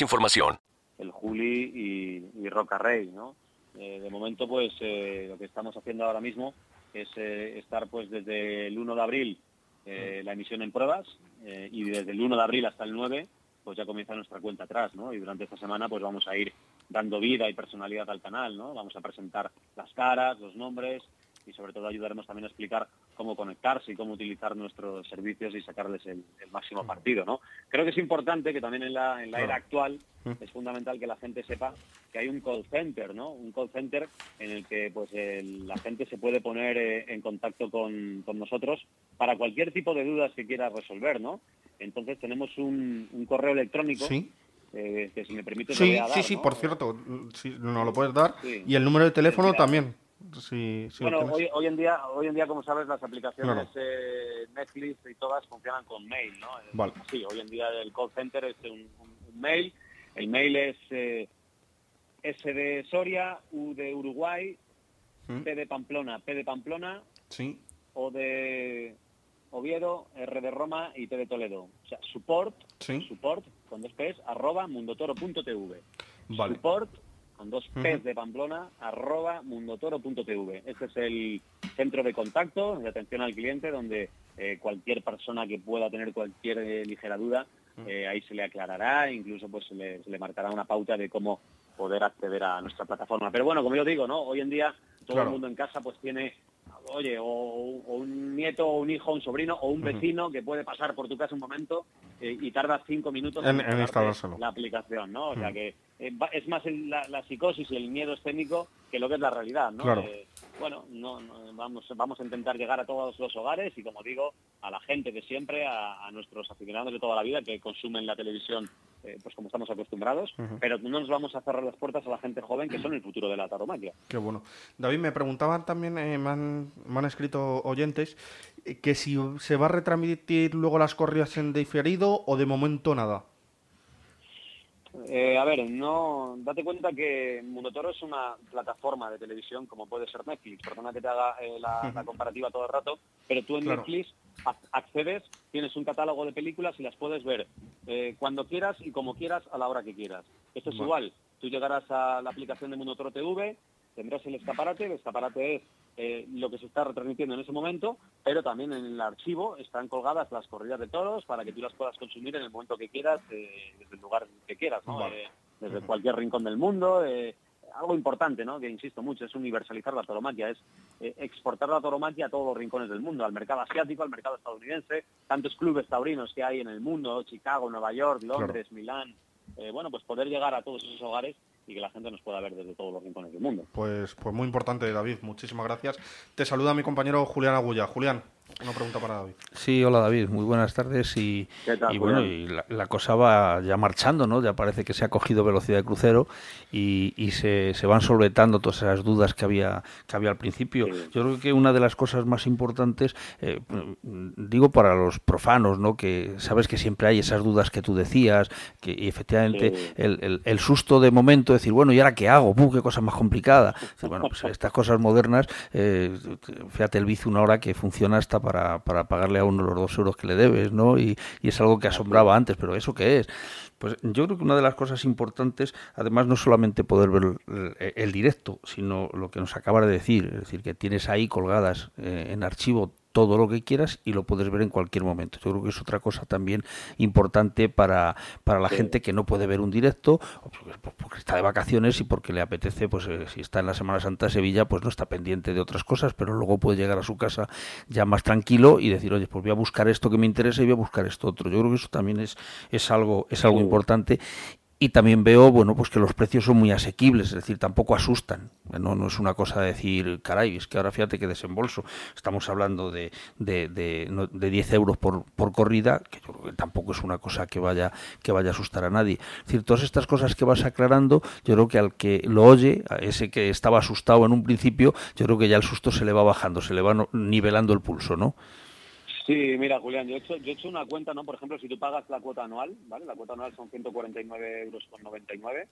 información. el Juli y, y Roca Rey, ¿no? Eh, de momento, pues eh, lo que estamos haciendo ahora mismo es eh, estar, pues desde el 1 de abril la emisión en pruebas y desde el 1 de abril hasta el 9, pues ya comienza nuestra cuenta atrás, ¿no? Y durante esta semana, pues vamos a ir dando vida y personalidad al canal, ¿no? Vamos a presentar las caras, los nombres y sobre todo ayudaremos también a explicar cómo conectarse y cómo utilizar nuestros servicios y sacarles el, el máximo partido, ¿no? Creo que es importante que también en la, en la era actual es fundamental que la gente sepa que hay un call center, ¿no? Un call center en el que pues el- la gente se puede poner eh, en contacto con, con nosotros para cualquier tipo de dudas que quiera resolver, ¿no? Entonces tenemos un, un correo electrónico Sí. eh, que si me permite Sí, sí, sí, por cierto, si nos lo puedes dar. Sí. Y el número de teléfono Mira. también. Bueno, hoy, hoy en día, hoy en día, como sabes, las aplicaciones Claro. eh, Netflix y todas funcionan con mail, ¿no? Vale. Sí, hoy en día el call center es un, un- un mail. El mail es eh, S de Soria, U de Uruguay, ¿Mm? P de Pamplona, P de Pamplona, Sí. O de Oviedo, R de Roma y T de Toledo. O sea, support, Sí. support con dos P's, arroba mundotoro.tv. Vale. Support con dos P's Ujú. de Pamplona, arroba mundotoro.tv. Este es el centro de contacto, de atención al cliente, donde eh, cualquier persona que pueda tener cualquier eh, ligera duda, eh, ahí se le aclarará, incluso pues se le, se le marcará una pauta de cómo poder acceder a nuestra plataforma. Pero bueno, como yo digo, ¿no? Hoy en día todo Claro. el mundo en casa pues tiene oye, o, o un nieto, o un hijo, un sobrino, o un vecino que puede pasar por tu casa un momento eh, y tarda cinco minutos En- en instalárselo. la aplicación, ¿no? O sea Mm. que eh, va- es más el- la, la psicosis y el miedo escénico que lo que es la realidad, ¿no? Claro. Eh, bueno, no, no, vamos, vamos a intentar llegar a todos los hogares y, como digo, a la gente de siempre, a, a nuestros aficionados de toda la vida que consumen la televisión, eh, pues como estamos acostumbrados, pero no nos vamos a cerrar las puertas a la gente joven que son el futuro de la tauromaquia. Qué bueno. David, me preguntaban también, eh, me, han, me han escrito oyentes, eh, que si se va a retransmitir luego las corridas en diferido o de momento nada. Eh, a ver, no, date cuenta que Mundo Toro es una plataforma de televisión como puede ser Netflix. Perdona que te haga eh, la, la comparativa todo el rato, pero tú en Claro. Netflix ac- accedes, tienes un catálogo de películas y las puedes ver eh, cuando quieras y como quieras a la hora que quieras. Esto es igual. Tú llegarás a la aplicación de Mundo Toro TV, tendrás el escaparate, el escaparate es eh, lo que se está retransmitiendo en ese momento, pero también en el archivo están colgadas las corridas de toros para que tú las puedas consumir en el momento que quieras, eh, desde el lugar que quieras, ¿no? Vale. Eh, desde cualquier rincón del mundo. eh, algo importante, ¿no? Que insisto mucho, es universalizar la tauromaquia, es exportar la tauromaquia a todos los rincones del mundo, al mercado asiático, al mercado estadounidense, tantos clubes taurinos que hay en el mundo, Chicago, Nueva York, Londres, Milán. bueno, pues poder llegar a todos esos hogares y que la gente nos pueda ver desde todos los rincones del mundo. Pues, pues muy importante, David. Muchísimas gracias. Te saluda mi compañero Julián Agulla. Julián, Una pregunta para David. Sí, hola David, muy buenas tardes y, ¿Qué tal, y bueno, y la, la cosa va ya marchando, ¿no? Ya parece que se ha cogido velocidad de crucero y, y se, se van solventando todas esas dudas que había que había al principio. Yo creo que una de las cosas más importantes, eh, digo para los profanos, ¿no? Que sabes que siempre hay esas dudas que tú decías, que y efectivamente Sí. el, el- el susto de momento, decir, bueno, ¿y ahora qué hago? ¡Buh, qué cosa más complicada! Bueno, pues estas cosas modernas, eh, fíjate el bici una hora que funciona hasta para, para pagarle a uno los dos euros que le debes, ¿no? Y, y es algo que asombraba antes, pero ¿eso qué es? Pues yo creo que una de las cosas importantes, además, no solamente poder ver el, el directo, sino lo que nos acaba de decir, es decir, que tienes ahí colgadas eh, en archivo todo lo que quieras y lo puedes ver en cualquier momento. Yo creo que es otra cosa también importante para, para la Sí. gente que no puede ver un directo, porque, pues, porque está de vacaciones y porque le apetece, pues eh, si está en la Semana Santa de Sevilla, pues no está pendiente de otras cosas, pero luego puede llegar a su casa ya más tranquilo y decir, oye, pues voy a buscar esto que me interesa y voy a buscar esto otro. Yo creo que eso también es, es algo, es algo importante. Y también veo, bueno, pues que los precios son muy asequibles, es decir, tampoco asustan. No, no es una cosa de decir, caray, es que ahora fíjate que desembolso. Estamos hablando de, de, de, no- de 10 euros por, por corrida, que yo creo que tampoco es una cosa que vaya, que vaya a asustar a nadie. Es decir, todas estas cosas que vas aclarando, yo creo que al que lo oye, a ese que estaba asustado en un principio, yo creo que ya el susto se le va bajando, se le va nivelando el pulso, ¿no? Sí, mira, Julián, yo he, hecho, yo he hecho una cuenta, ¿no? Por ejemplo, si tú pagas la cuota anual, ¿vale? La cuota anual son 149 euros con 99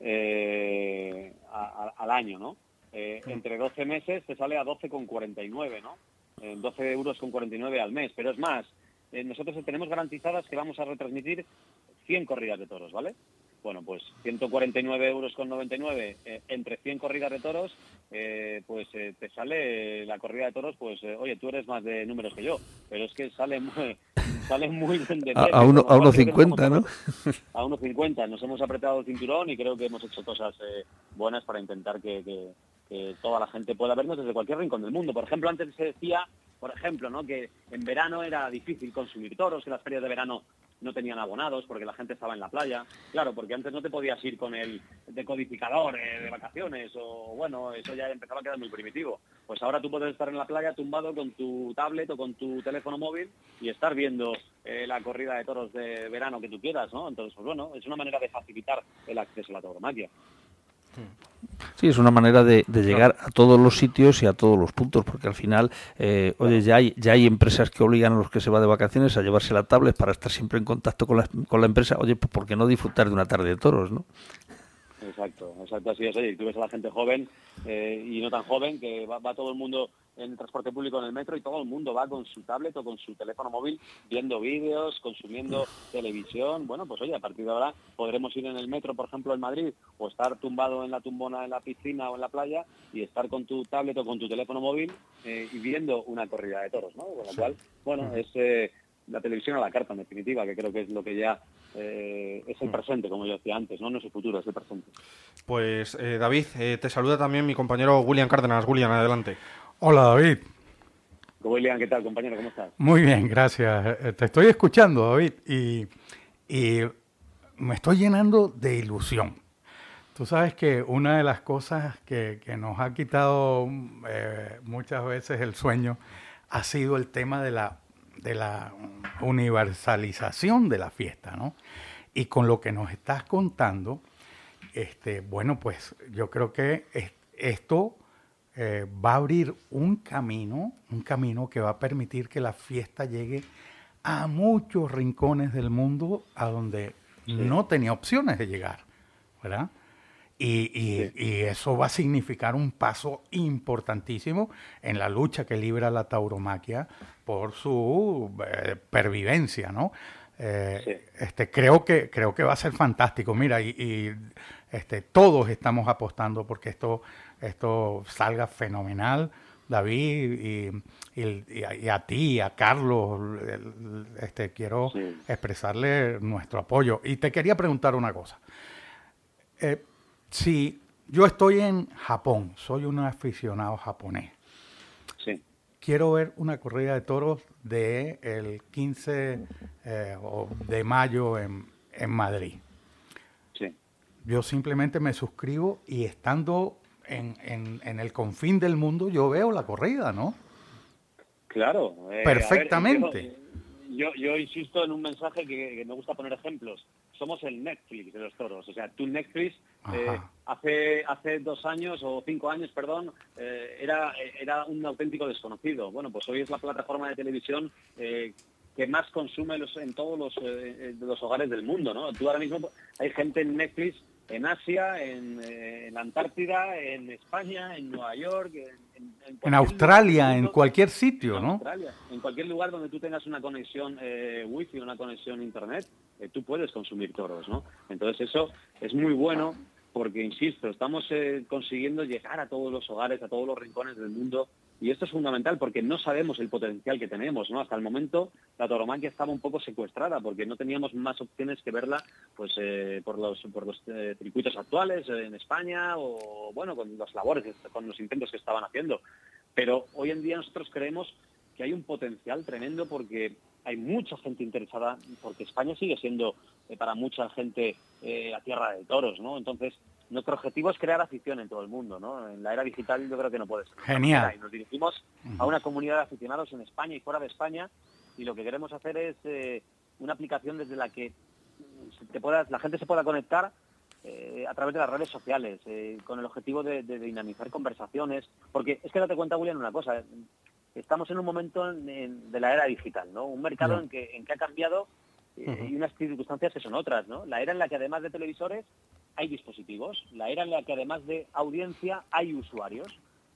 eh, a- a- al año, ¿no? Eh, entre 12 meses te sale a 12 con 49, ¿no? Eh, 12 euros con 49 al mes. Pero es más, eh, nosotros tenemos garantizadas que vamos a retransmitir 100 corridas de toros, ¿vale? Bueno, pues 149 euros con 99 eh, entre 100 corridas de toros, eh, pues eh, te sale la corrida de toros, pues eh, oye, tú eres más de números que yo, pero es que sale muy, sale muy de A, precio, a uno, con lo a cual creo que nos 1,50, ¿no? a 1.50. Nos hemos apretado el cinturón y creo que hemos hecho cosas eh, buenas para intentar que, que- que toda la gente pueda vernos desde cualquier rincón del mundo. Por ejemplo, antes se decía, por ejemplo, ¿no? que en verano era difícil consumir toros, que las ferias de verano no tenían abonados porque la gente estaba en la playa. Claro, porque antes no te podías ir con el decodificador eh, de vacaciones o bueno, eso ya empezaba a quedar muy primitivo. Pues ahora tú puedes estar en la playa tumbado con tu tablet o con tu teléfono móvil y estar viendo eh, la corrida de toros de verano que tú quieras, ¿no? Entonces, pues bueno, es una manera de facilitar el acceso a la tauromaquia. Sí, es una manera de, de llegar a todos los sitios y a todos los puntos, porque al final, eh, oye, ya hay, ya hay empresas que obligan a los que se va de vacaciones a llevarse la tablet para estar siempre en contacto con la, con la empresa. Oye, pues ¿por qué no disfrutar de una tarde de toros, no? Exacto, exacto, así es. Oye, y tú ves a la gente joven eh, y no tan joven, que va, va todo el mundo en el transporte público en el metro y todo el mundo va con su tablet o con su teléfono móvil viendo vídeos, consumiendo televisión. Bueno, pues oye, a partir de ahora podremos ir en el metro, por ejemplo, en Madrid, o estar tumbado en la tumbona en la piscina o en la playa y estar con tu tablet o con tu teléfono móvil eh, y viendo una corrida de toros, ¿no? Con lo cual, bueno, es eh, la televisión a la carta, en definitiva, que creo que es lo que ya eh, es el presente, como yo decía antes, ¿no? No es el futuro, es el presente. Pues eh, David, eh, te saluda también mi compañero William Cárdenas. William, adelante. Hola David. William, ¿qué tal, compañero? ¿Cómo estás? Muy bien, gracias. Te estoy escuchando, David, y, y me estoy llenando de ilusión. Tú sabes que una de las cosas que, que nos ha quitado eh, muchas veces el sueño ha sido el tema de la, de la universalización de la fiesta, ¿no? Y con lo que nos estás contando, este, bueno, pues yo creo que es- esto eh, va a abrir un camino, un camino que va a permitir que la fiesta llegue a muchos rincones del mundo a donde no tenía opciones de llegar, ¿verdad? Y, y- y eso va a significar un paso importantísimo en la lucha que libra la tauromaquia por su eh, pervivencia, ¿no? Eh, este, creo, que, creo que va a ser fantástico. Mira, y, y, este, todos estamos apostando porque esto, esto salga fenomenal. David y, y- y a, ti, a Carlos, este, quiero expresarle nuestro apoyo. Y te quería preguntar una cosa. Eh, si yo estoy en Japón, soy un aficionado japonés, Sí. quiero ver una corrida de toros de el 15 eh, o de mayo en, en Madrid. Sí. Yo simplemente me suscribo y estando en, en- en el confín del mundo, yo veo la corrida, ¿no? Claro. eh, ver, Perfectamente. yo, yo insisto en un mensaje que, que me gusta poner ejemplos. Somos el Netflix de los toros. O sea, tú Netflix eh, hace hace dos años o cinco años, perdón, eh, era era un auténtico desconocido. Bueno, pues hoy es la plataforma de televisión eh, que más consume los, en todos los, los hogares del mundo, ¿no? Tú ahora mismo hay gente en Netflix en Asia, en, en la Antártida, en España, en Nueva York, en, en- en Australia, lugar en cualquier sitio, ¿no? Australia. En cualquier lugar donde tú tengas una conexión eh, wifi, una conexión internet, eh, tú puedes consumir toros, ¿no? Entonces eso es muy bueno porque, insisto, estamos eh, consiguiendo llegar a todos los hogares, a todos los rincones del mundo y esto es fundamental porque no sabemos el potencial que tenemos. Hasta el momento la tauromaquia estaba un poco secuestrada porque no teníamos más opciones que verla pues eh, por los, eh, circuitos actuales en España o, bueno, con las labores, con los intentos que estaban haciendo. Pero hoy en día nosotros creemos que hay un potencial tremendo porque hay mucha gente interesada, porque España sigue siendo eh, para mucha gente eh, la tierra de toros, ¿no? Entonces, nuestro objetivo es crear afición en todo el mundo, ¿no? En la era digital yo creo que no puede ser. Genial. Y nos dirigimos a una comunidad de aficionados en España y fuera de España y lo que queremos hacer es eh, una aplicación desde la que te pueda- la gente se pueda conectar eh, a través de las redes sociales, con el objetivo de, de dinamizar conversaciones, porque es que date cuenta, William, una cosa, estamos en un momento en- en- de la era digital, ¿no? Un mercado en que, en que ha cambiado eh, y unas circunstancias que son otras, ¿no? La era en la que además de televisores hay dispositivos, la era en la que además de audiencia hay usuarios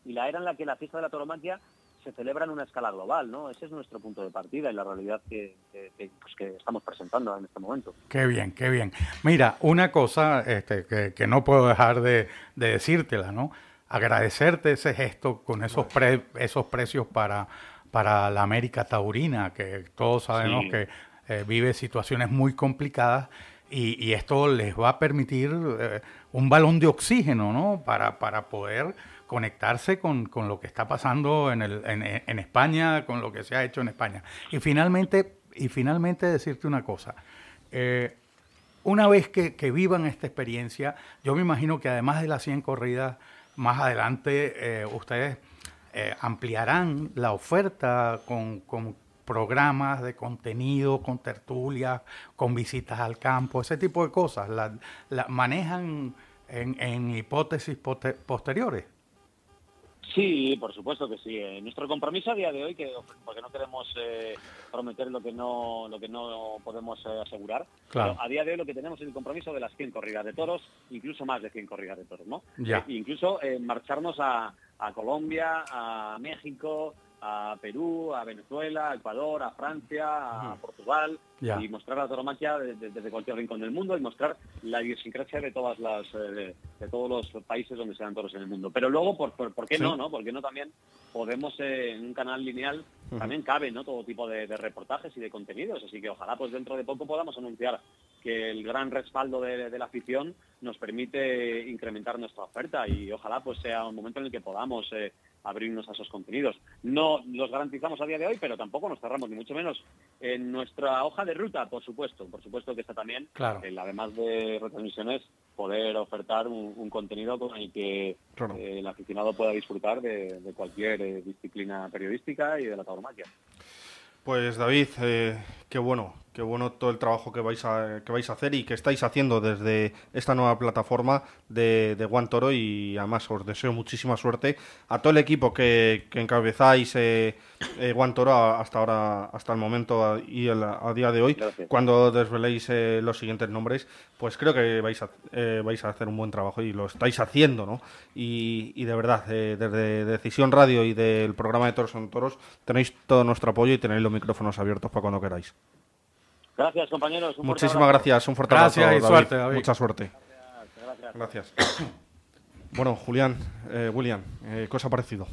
y la era en la que la fiesta de la tauromaquia se celebra en una escala global, ¿no? Ese es nuestro punto de partida y la realidad que, que- que, pues, que estamos presentando en este momento. Qué bien, qué bien. Mira, una cosa este, que, que no puedo dejar de, de decírtela, ¿no? Agradecerte ese gesto con esos, pre- esos precios para, para la América Taurina, que todos sabemos Sí. que eh, vive situaciones muy complicadas y, y esto les va a permitir eh, un balón de oxígeno, ¿no? Para, para poder conectarse con, con lo que está pasando en, el, en, en España, con lo que se ha hecho en España. Y finalmente, y finalmente decirte una cosa. Eh, una vez que, que vivan esta experiencia, yo me imagino que además de las 100 corridas, más adelante eh, ustedes eh, ampliarán la oferta con, con programas de contenido, con tertulias, con visitas al campo, ese tipo de cosas. La, manejan en, en hipótesis poste- posteriores. Sí, por supuesto que sí. Eh, nuestro compromiso a día de hoy, que porque no queremos eh, prometer lo que no lo que no podemos eh, asegurar, Claro. pero a día de hoy lo que tenemos es el compromiso de las 100 corridas de toros, incluso más de 100 corridas de toros, ¿no? Ya. Eh, incluso eh, marcharnos a, a Colombia, a México, a Perú, a Venezuela, a Ecuador, a Francia, a. Portugal Ya. y mostrar la tauromaquia de- de- desde cualquier rincón del mundo y mostrar la idiosincrasia de todas las eh, de, de todos los países donde se dan toros en el mundo. Pero luego, ¿por, por, por qué Sí. no, no? ¿Por qué no también podemos eh, en un canal lineal también cabe, ¿no? Todo tipo de, de reportajes y de contenidos. Así que ojalá pues dentro de poco podamos anunciar que el gran respaldo de, de la afición nos permite incrementar nuestra oferta y ojalá pues sea un momento en el que podamos eh, abrirnos a esos contenidos. No los garantizamos a día de hoy, pero tampoco nos cerramos, ni mucho menos. En nuestra hoja de ruta, por supuesto, por supuesto que está también, Claro. el, además de retransmisiones, poder ofertar un, un contenido con el que Claro. eh, el aficionado pueda disfrutar de, de cualquier eh, disciplina periodística y de la tauromaquia. Pues David, eh, qué bueno, qué bueno todo el trabajo que vais a, que vais a hacer y que estáis haciendo desde esta nueva plataforma de, de One Toro y además os deseo muchísima suerte a todo el equipo que, que encabezáis eh, eh, One Toro hasta ahora, hasta el momento y el- a, día de hoy. Gracias. Cuando desveléis eh, los siguientes nombres, pues creo que vais a, eh, vais a hacer un buen trabajo y lo estáis haciendo, ¿no? Y, y de verdad, eh, desde Decisión Radio y del programa de Toros son Toros, tenéis todo nuestro apoyo y tenéis los micrófonos abiertos para cuando queráis. Gracias, compañeros. Un Muchísimas abrazo. gracias, un fuerte Gracias abrazo. y David. suerte, David. Mucha suerte. Gracias. Gracias. Bueno, Julián, eh, William, eh, ¿qué os ha parecido?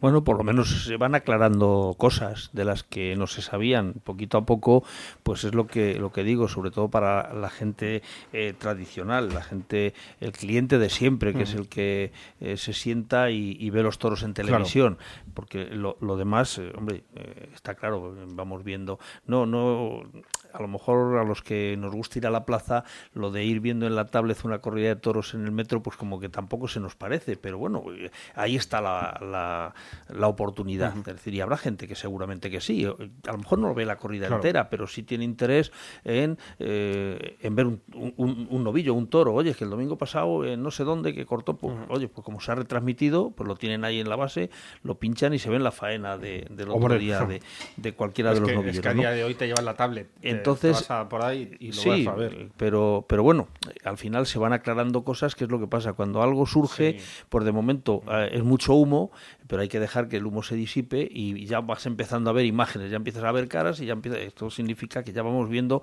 Bueno, por lo menos se van aclarando cosas de las que no se sabían. Poquito a poco, pues es lo que lo que digo, sobre todo para la gente eh, tradicional, la gente, el cliente de siempre, que es el que eh, se sienta y, y ve los toros en Claro. televisión. Porque lo, lo demás, eh, hombre, eh, está claro, vamos viendo. No, no. A lo mejor a los que nos gusta ir a la plaza, lo de ir viendo en la tablet una corrida de toros en el metro, pues como que tampoco se nos parece, pero bueno, eh, ahí está la, la, la oportunidad. Es decir, y habrá gente que seguramente que sí, a lo mejor no ve la corrida Claro. entera, pero sí tiene interés en, eh, en ver un, un- un novillo, un toro. Oye, es que el domingo pasado, en no sé dónde, que cortó, pues, oye, pues como se ha retransmitido, pues lo tienen ahí en la base, lo pinchan y se ven la faena de, del otro Hombre. día de, de cualquiera de los que- novillos. Es que a ¿no? día de hoy te llevas la tablet. te- Entonces, te vas a por ahí y lo sí, vas a ver. Pero, pero bueno, al final se van aclarando cosas, que es lo que pasa. Cuando algo surge, pues de momento eh, es mucho humo, pero hay que dejar que el humo se disipe y ya vas empezando a ver imágenes, ya empiezas a ver caras y ya empieza, esto significa que ya vamos viendo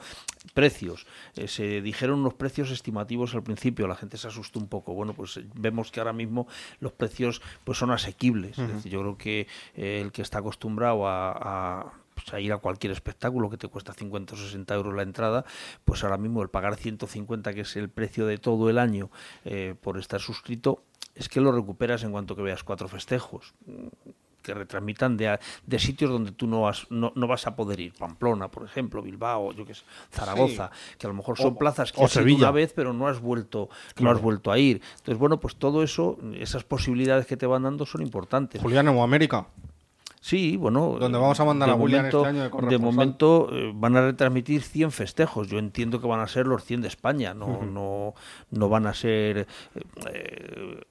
precios. Eh, se dijeron unos precios estimativos al principio, la gente se asustó un poco. Bueno, pues eh, vemos que ahora mismo los precios pues son asequibles. Es decir, yo creo que eh, el que está acostumbrado a- a pues, a ir a cualquier espectáculo que te cuesta 50 o 60 euros la entrada, pues ahora mismo el pagar 150, que es el precio de todo el año eh, por estar suscrito, es que lo recuperas en cuanto que veas cuatro festejos mm, que retransmitan de, de sitios donde tú no, has, no, no vas a poder ir. Pamplona, por ejemplo, Bilbao, yo que sé, Zaragoza, que a lo mejor son O- plazas que has ido una vez, pero no has vuelto, no Claro. has vuelto a ir. Entonces, bueno, pues todo eso, esas posibilidades que te van dando son importantes. Julián o América. Sí, bueno. Donde vamos a mandar de a momento, este año de de momento eh, van a retransmitir 100 festejos. Yo entiendo que van a ser los 100 de España, no, Ujú. no, no van a ser. eh, eh,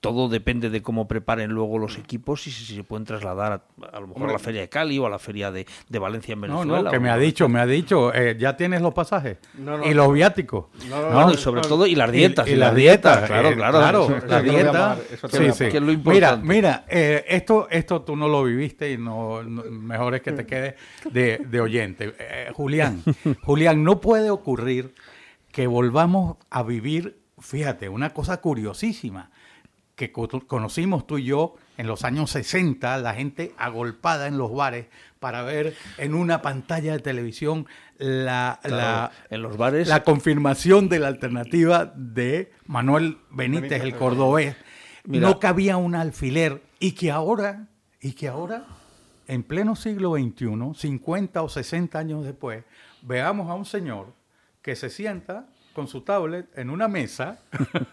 todo depende de cómo preparen luego los equipos y si, si se pueden trasladar a, a lo mejor Hombre. a la feria de Cali o a la feria de, de Valencia en Venezuela. no, que me ha dicho, me ha dicho, eh, ya tienes los pasajes No, no, y los viáticos. No, no, no, y sobre todo, y las dietas, Y, y las las dietas, dietas, claro, eh, claro. claro, Eso- la eso lo sí, sí. Que es lo Mira, importante. mira, eh, esto, esto tú no lo viviste y no, no- mejor es que te quede de, de oyente. Eh, Julián, Julián, no puede ocurrir que volvamos a vivir, fíjate, una cosa curiosísima que co- conocimos tú y yo en los años 60, la gente agolpada en los bares para ver en una pantalla de televisión la, Claro, la- en los bares- la confirmación de la alternativa de Manuel Benítez, Benítez, el cordobés. Mira. no cabía un alfiler y que ahora, y que ahora, en pleno siglo XXI, 50 o 60 años después, veamos a un señor que se sienta con su tablet en una mesa.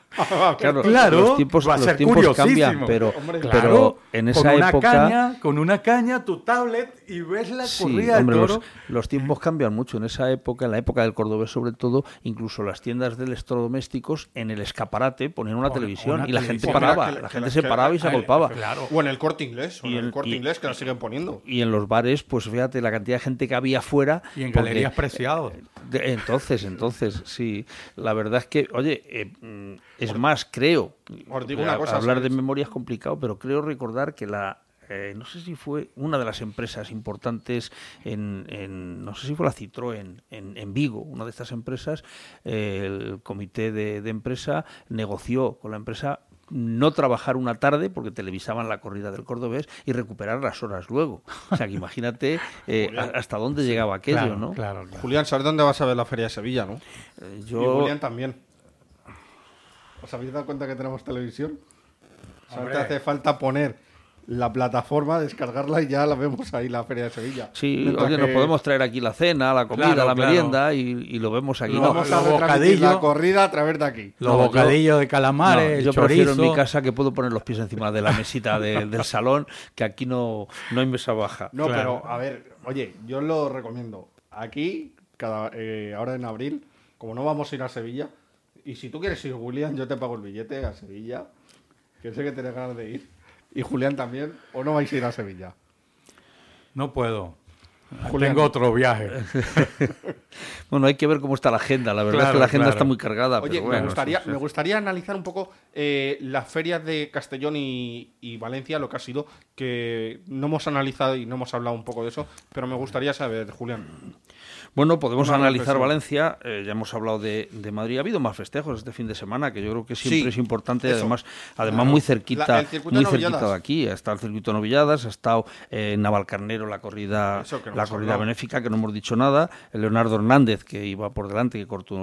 Claro, claro, los tiempos- va a los ser tiempos cambian, pero- Hombre, pero claro, en esa con una época- caña, con una caña, tu tablet y ves la Sí, corrida hombre, de los, toro. los tiempos cambian mucho. En esa época, en la época del cordobés sobre todo, incluso las tiendas de electrodomésticos en el escaparate ponían una televisión una y la televisión. gente paraba. La gente se que- paraba y se ah, agolpaba. O en el corte inglés, o en el corte y- inglés que la siguen poniendo. Y en los bares, pues fíjate la cantidad de gente que había afuera. Y en porque- galerías preciados. de- entonces, entonces, sí. La verdad es que, oye, eh, mm, es más, creo. Os digo una a- cosa, hablar de memoria es complicado, pero creo recordar que la. eh, no sé si fue una de las empresas importantes en, en- no sé si fue la Citroën en, en Vigo, una de estas empresas, eh, el comité de, de empresa negoció con la empresa no trabajar una tarde porque televisaban la corrida del cordobés y recuperar las horas luego. O sea, que imagínate eh, hasta dónde llegaba aquello, ¿no? Julián, ¿sabes dónde vas a ver la Feria de Sevilla, no? Eh, Y yo- Julián también. ¿Os habéis dado cuenta que tenemos televisión? Solo te hace falta poner la plataforma, descargarla y ya la vemos ahí, la Feria de Sevilla. Sí, Mientras oye, nos podemos traer aquí la cena, la comida, Claro, la claro. merienda y, y lo vemos aquí. Lo vamos a retransmitir la corrida a través de aquí. Los No, yo- bocadillos de calamares, no, yo prefiero en mi casa que puedo poner los pies encima de la mesita de- del salón, que aquí no, no hay mesa baja. No, pero a ver, oye, yo lo recomiendo. Aquí, cada, eh, ahora en abril, como no vamos a ir a Sevilla, y si tú quieres ir, Julián, yo te pago el billete a Sevilla, que sé que tienes ganas de ir. Y Julián también, o no vais a ir a Sevilla. No puedo. Julián. Tengo otro viaje. Bueno, hay que ver cómo está la agenda. La verdad es que la agenda claro. está muy cargada. Oye, pero bueno, me, gustaría, sí, sí. me gustaría analizar un poco eh, las ferias de Castellón y, y Valencia, lo que ha sido, que no hemos analizado y no hemos hablado un poco de eso, pero me gustaría saber, Julián. Bueno, podemos Una analizar. Valencia. eh, ya hemos hablado de, de Madrid. Ha habido más festejos este fin de semana, que yo creo que siempre Sí, es importante. eso. Además, además Claro. muy cerquita, La- muy de cerquita de aquí. Está el circuito de Novilladas, ha estado eh, Navalcarnero la corrida, no la corrida hablado. benéfica, que no hemos dicho nada. Leonardo Hernández, que iba por delante, que cortó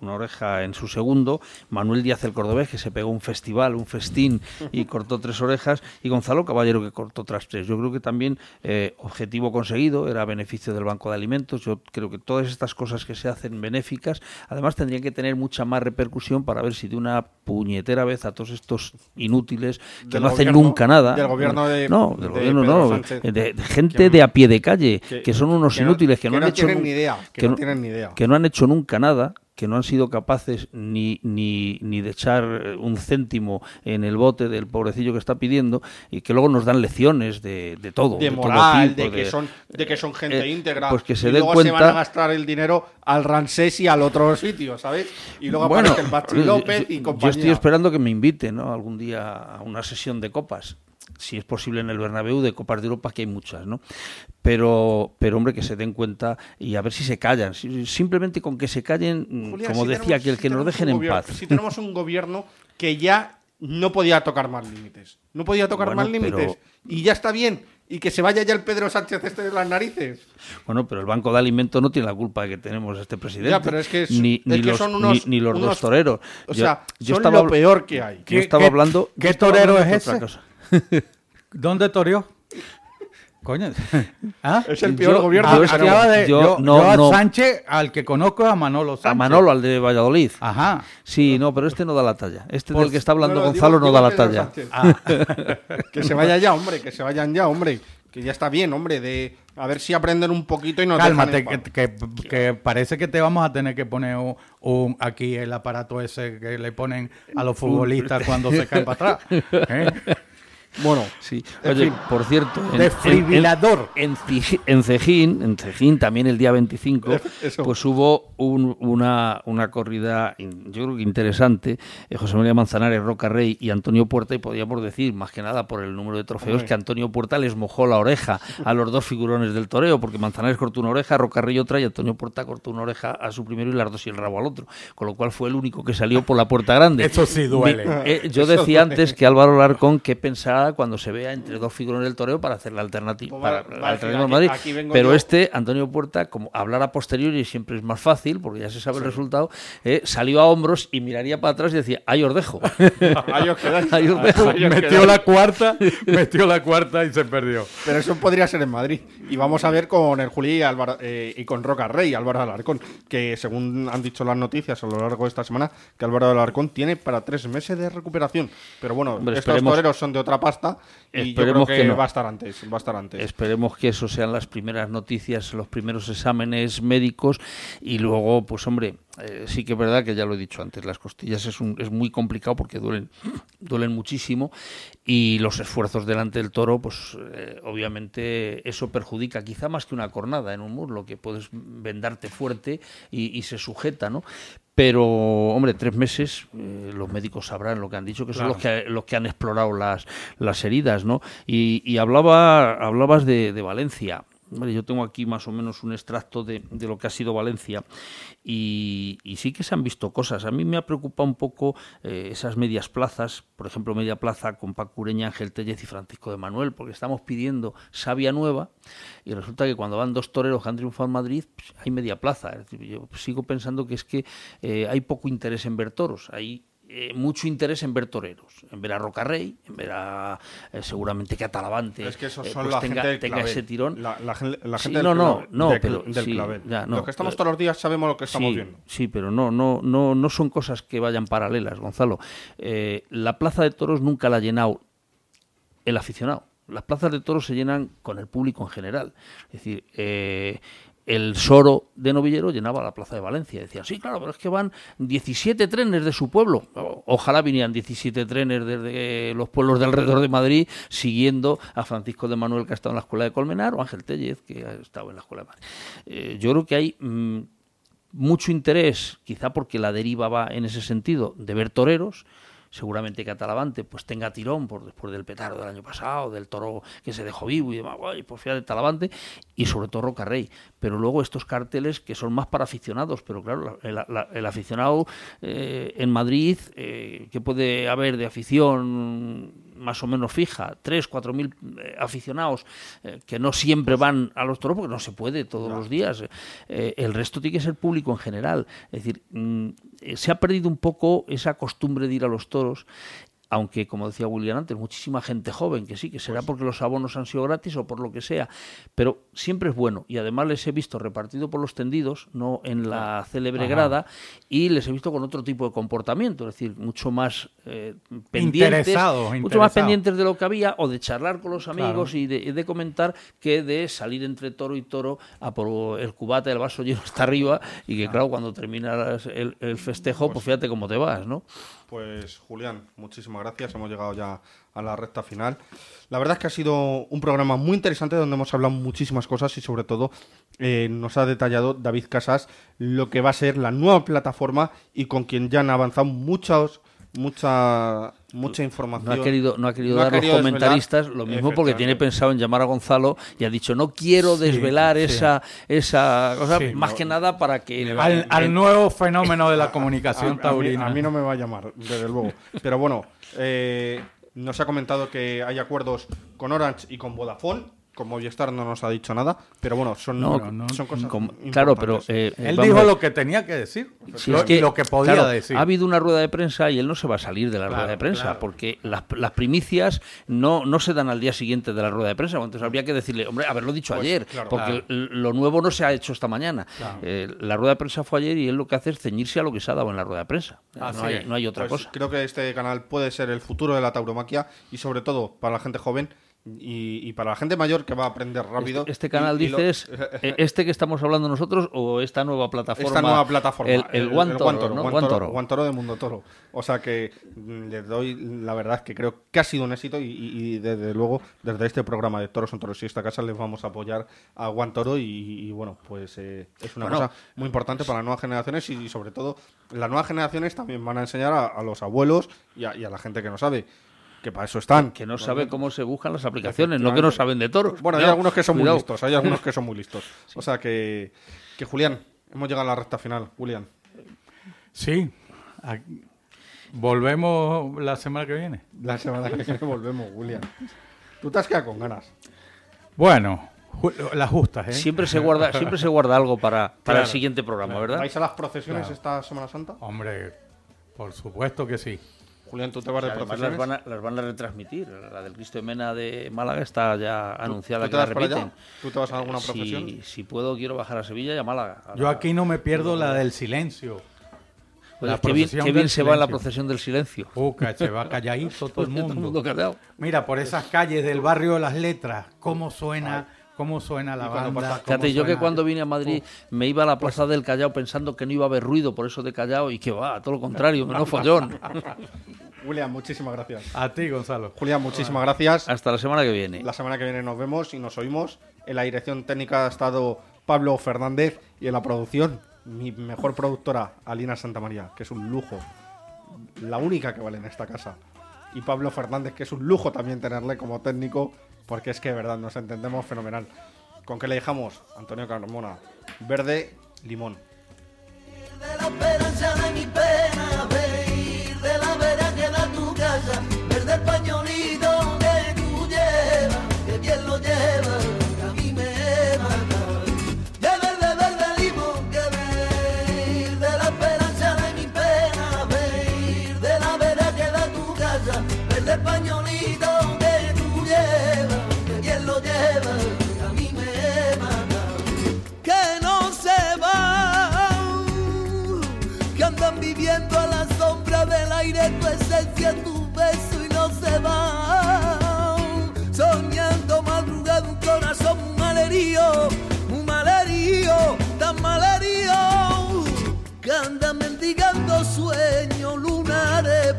una oreja en su segundo. Manuel Díaz el Cordobés, que se pegó un festival, un festín y cortó tres orejas. Y Gonzalo Caballero, que cortó otras tres. Yo creo que también eh, objetivo conseguido, era beneficio del Banco de Alimentos. Yo creo creo que todas estas cosas que se hacen benéficas, además tendrían que tener mucha más repercusión para ver si de una puñetera vez a todos estos inútiles que Del no hacen gobierno- nunca nada. del gobierno de- no, de del gobierno Pedro no, Sánchez. de, de gente de a pie de calle, que- que, son unos que inútiles, que, que no han hecho ni idea, que no tienen ni idea. que no han hecho nunca nada, que no han sido capaces ni, ni, ni de echar un céntimo en el bote del pobrecillo que está pidiendo y que luego nos dan lecciones de, de todo. de moral, tipo, de que son de que son gente eh, íntegra. pues que se y den luego se van a gastar el dinero al Ransés y al otro sitio, ¿sabes? Y luego Bueno, aparece el yo- López yo- y Yo compañía. estoy esperando que me inviten ¿no? algún día a una sesión de copas. Si es posible en el Bernabéu, de Copas de Europa, que hay muchas, ¿no? Pero, pero hombre, que se den cuenta y a ver si se callan. Si- Simplemente con que se callen, mm, como si decía tenemos- aquel, si que nos dejen en paz. Si tenemos un gobierno que ya no podía tocar más límites. No podía tocar Bueno, más límites. pero- Y ya está bien. Y que se vaya ya el Pedro Sánchez este de las narices. Bueno, pero el Banco de Alimentos no tiene la culpa de que tenemos a este presidente. Ya, pero es que es- ni, es ni que los, son unos- ni, ni los unos- dos toreros. o Yo- sea, yo son estaba lo peor que hay. Yo ¿Qué- estaba qué- hablando. qué torero hablando es ese? cosa. ¿Dónde toreó? Coño. ¿Ah? Es el peor Yo- gobierno yo de- yo- yo, no, yo a no. Sánchez, al que conozco, es a Manolo Sánchez. A Manolo, al de Valladolid. Ajá. Sí, no, pero este no da la talla. Este Pues, del que está hablando no, no, Gonzalo digo- no da la talla. Ah. Que se vaya ya, hombre, que se vayan ya, hombre. Que ya está bien, hombre, de a ver si aprenden un poquito y nos Cálmate, que, que- que parece que te vamos a tener que poner un, un- aquí el aparato ese que le ponen a los futbolistas cuando se caen para atrás. ¿eh? Bueno, Sí. En Oye, fin. por cierto, en- Desfibrilador. En, en, en Cejín, en Cejín también el día 25, Eso. pues hubo un- una, una corrida, yo creo que interesante. eh, José María Manzanares, Roca Rey y Antonio Puerta, y podíamos decir, más que nada por el número de trofeos, que Antonio Puerta les mojó la oreja a los dos figurones del toreo, porque Manzanares cortó una oreja, Roca Rey otra, y Antonio Puerta cortó una oreja a su primero y las dos y el rabo al otro. Con lo cual fue el único que salió por la puerta grande. Eso sí duele. Mi- eh, yo Eso decía duele. antes que Álvaro Larcón qué pensaba cuando se vea entre dos figurones del toreo para hacer la alternativa Pues para va la Madrid. aquí- aquí vengo Pero yo. este, Antonio Puerta, como hablar a posteriori siempre es más fácil, porque ya se sabe el resultado, eh, salió a hombros y miraría para atrás y decía, ahí os dejo. Ahí os quedáis. Ahí os dejo. Ahí os metió la cuarta, metió la cuarta y se perdió. Pero eso podría ser en Madrid. Y vamos a ver con el Juli y, Álvaro- eh, y con Roca Rey, Álvaro Alarcón, que según han dicho las noticias a lo largo de esta semana, que Álvaro Alarcón tiene para tres meses de recuperación. Pero bueno, Hombre, estos toreros son de otra afastar. Y yo creo Esperemos que, que no. va a estar antes. Va a estar antes. Esperemos que eso sean las primeras noticias, los primeros exámenes médicos y luego, pues hombre, eh, sí que es verdad que ya lo he dicho antes, las costillas es, un- es muy complicado porque duelen, duelen muchísimo y los esfuerzos delante del toro, pues eh, obviamente eso perjudica, quizá más que una cornada en un muslo, que puedes vendarte fuerte y, y se sujeta, ¿no? Pero, hombre, tres meses, eh, los médicos sabrán lo que han dicho, que son los que, los que han explorado las, las heridas, ¿no? Y, hablaba, hablabas de, Valencia. Yo tengo aquí más o menos un extracto de, lo que ha sido Valencia y, sí que se han visto cosas. A mí me ha preocupado un poco eh, esas medias plazas, por ejemplo, media plaza con Paco Ureña, Ángel Tellez y Francisco de Manuel, porque estamos pidiendo savia nueva y resulta que cuando van dos toreros que han triunfado en Madrid, pues, hay media plaza. Yo sigo pensando que es que eh, hay poco interés en ver toros. Eh, mucho interés en ver toreros, en ver a Rocarrey, en ver a eh, seguramente que a Talavante Es que esos eh, son pues la tenga, gente del tenga ese tirón. La, la la Sí, gente del no, no, no, pero del sí, clavel. ya, no, Los que estamos pero- todos los días sabemos lo que estamos sí, viendo. Sí, pero no, no, no, no son cosas que vayan paralelas, Gonzalo. Eh, la plaza de toros nunca la ha llenado el aficionado. Las plazas de toros se llenan con el público en general. Es decir, eh, el Soro de Novillero llenaba la plaza de Valencia. Decían, sí, claro, pero es que van 17 trenes de su pueblo. Ojalá vinieran 17 trenes desde los pueblos de alrededor de Madrid siguiendo a Francisco de Manuel, que ha estado en la escuela de Colmenar, o Ángel Tellez, que ha estado en la escuela de Madrid. Eh, yo creo que hay mm, mucho interés, quizá porque la deriva va en ese sentido, de ver toreros. Seguramente que Atalavante pues tenga tirón por después del petardo del año pasado, del toro que se dejó vivo y demás, guay, pues fíjate Talavante y sobre todo Roca Rey. Pero luego estos carteles que son más para aficionados, pero claro, la- el, la- el aficionado eh, en Madrid, eh, ¿qué puede haber de afición más o menos fija? Tres, cuatro mil eh, aficionados eh, que no siempre van a los toros porque no se puede todos los días. Eh, el resto tiene que ser público en general. Es decir, mm, se ha perdido un poco esa costumbre de ir a los toros aunque como decía William antes, muchísima gente joven, que sí, que será porque los abonos han sido gratis o por lo que sea, pero siempre es bueno. Y además les he visto repartido por los tendidos, no en la célebre Ajá. grada, y les he visto con otro tipo de comportamiento, es decir, mucho más eh, pendientes, Interesados, mucho más pendientes de lo que había, o de charlar con los amigos Claro. y, de, y de comentar, que de salir entre toro y toro a por el cubata, el vaso lleno hasta arriba, y que claro, cuando terminas el, el festejo, pues fíjate cómo te vas, ¿no? Pues Julián, muchísimas gracias. Hemos llegado ya a la recta final. La verdad es que ha sido un programa muy interesante donde hemos hablado muchísimas cosas y sobre todo eh, nos ha detallado David Casas lo que va a ser la nueva plataforma y con quien ya han avanzado muchos, mucha, mucha información. No ha querido, no ha querido No ha dar los desvelar. comentaristas lo mismo porque tiene pensado en llamar a Gonzalo y ha dicho no quiero Sí, desvelar sí. esa esa cosa Sí, más no. que nada para que Al, al nuevo fenómeno de la comunicación a, a mí, taurina. a mí no me va a llamar, desde luego. Pero bueno, eh, nos ha comentado que hay acuerdos con Orange y con Vodafone. Con Movistar no nos ha dicho nada, pero bueno, son, No, son cosas com- importantes. claro, pero eh, Él vamos dijo lo que tenía que decir, Sí, lo, es que, lo que podía claro, decir. Ha habido una rueda de prensa y él no se va a salir de la Claro, rueda de prensa claro. porque las, las primicias no, no se dan al día siguiente de la rueda de prensa. Entonces habría que decirle, hombre, haberlo dicho Pues, ayer, claro. porque lo nuevo no se ha hecho esta mañana. Claro. Eh, la rueda de prensa fue ayer y él lo que hace es ceñirse a lo que se ha dado en la rueda de prensa. No, hay, no hay otra Pues cosa. Creo que este canal puede ser el futuro de la tauromaquia y sobre todo para la gente joven y, y para la gente mayor que va a aprender rápido. Este, este canal Y- y lo- dices, eh, ¿este que estamos hablando nosotros o esta nueva plataforma? Esta nueva plataforma. El, el, One Toro, Guantoro, ¿no? Guantoro, Guantoro. Guantoro de Mundo Toro. O sea que mm, le doy la verdad que creo que ha sido un éxito y, desde luego desde este programa de Toros son Toros y esta casa les vamos a apoyar a Guantoro y, y, bueno, pues eh, es una Bueno, cosa muy importante para las nuevas generaciones y, sobre todo las nuevas generaciones también van a enseñar a, a los abuelos a, y a la gente que no sabe. Que para eso están. Que no sabe cómo se buscan las aplicaciones, no que no saben de toros. Bueno, hay algunos que son muy cuidado. listos, hay algunos que son muy listos. O sea que, que Julián, hemos llegado a la recta final. Julián. Sí. A- Volvemos la semana que viene. La semana que viene volvemos, Julián. Tú te has quedado con ganas. Bueno, ju- las justas, ¿eh? Siempre se guarda, siempre se guarda algo para, para el siguiente programa, claro. ¿verdad? ¿Vais a las procesiones Claro. esta Semana Santa? Hombre, por supuesto que sí. Julián, ¿tú te vas de Además, procesiones? las van, a, las van a retransmitir. La del Cristo de Mena de Málaga está ya anunciada tú que te la allá? repiten. ¿Tú te vas a alguna Si- procesión? Si, puedo, quiero bajar a Sevilla y a Málaga. A Yo la- aquí no me pierdo la del silencio. La qué bien, qué bien se va la procesión del silencio. Uh, que se va calladito todo el mundo. Mira, por esas calles del barrio de las letras, cómo suena, cómo suena la banda. pasa- Fíjate, yo que cuando vine a Madrid me iba a la plaza del Callao pensando que no iba a haber ruido, por eso de Callao, y que va, todo lo contrario, menos follón. Julián, muchísimas gracias. A ti, Gonzalo. Julián, muchísimas gracias. Hasta la semana que viene. La semana que viene nos vemos y nos oímos. En la dirección técnica ha estado Pablo Fernández y en la producción mi mejor productora, Alina Santamaría, que es un lujo. La única que vale en esta casa. Y Pablo Fernández, que es un lujo también tenerle como técnico, porque es que verdad nos entendemos fenomenal. ¿Con qué le dejamos? Antonio Carmona. Verde, limón. de pena, aire tu beso y no se van. Soñando madrugada un corazón malherido, muy malherido, tan malherido, que anda mendigando sueño, lunares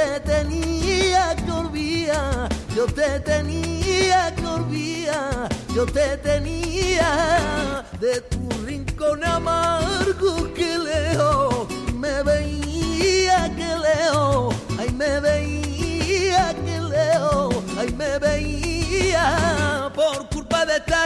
te tenía que olvidar, yo te tenía que olvidar, yo te tenía de tu rincón amargo que leo, me veía que leo, ay me veía que leo, ay me veía por culpa de esta.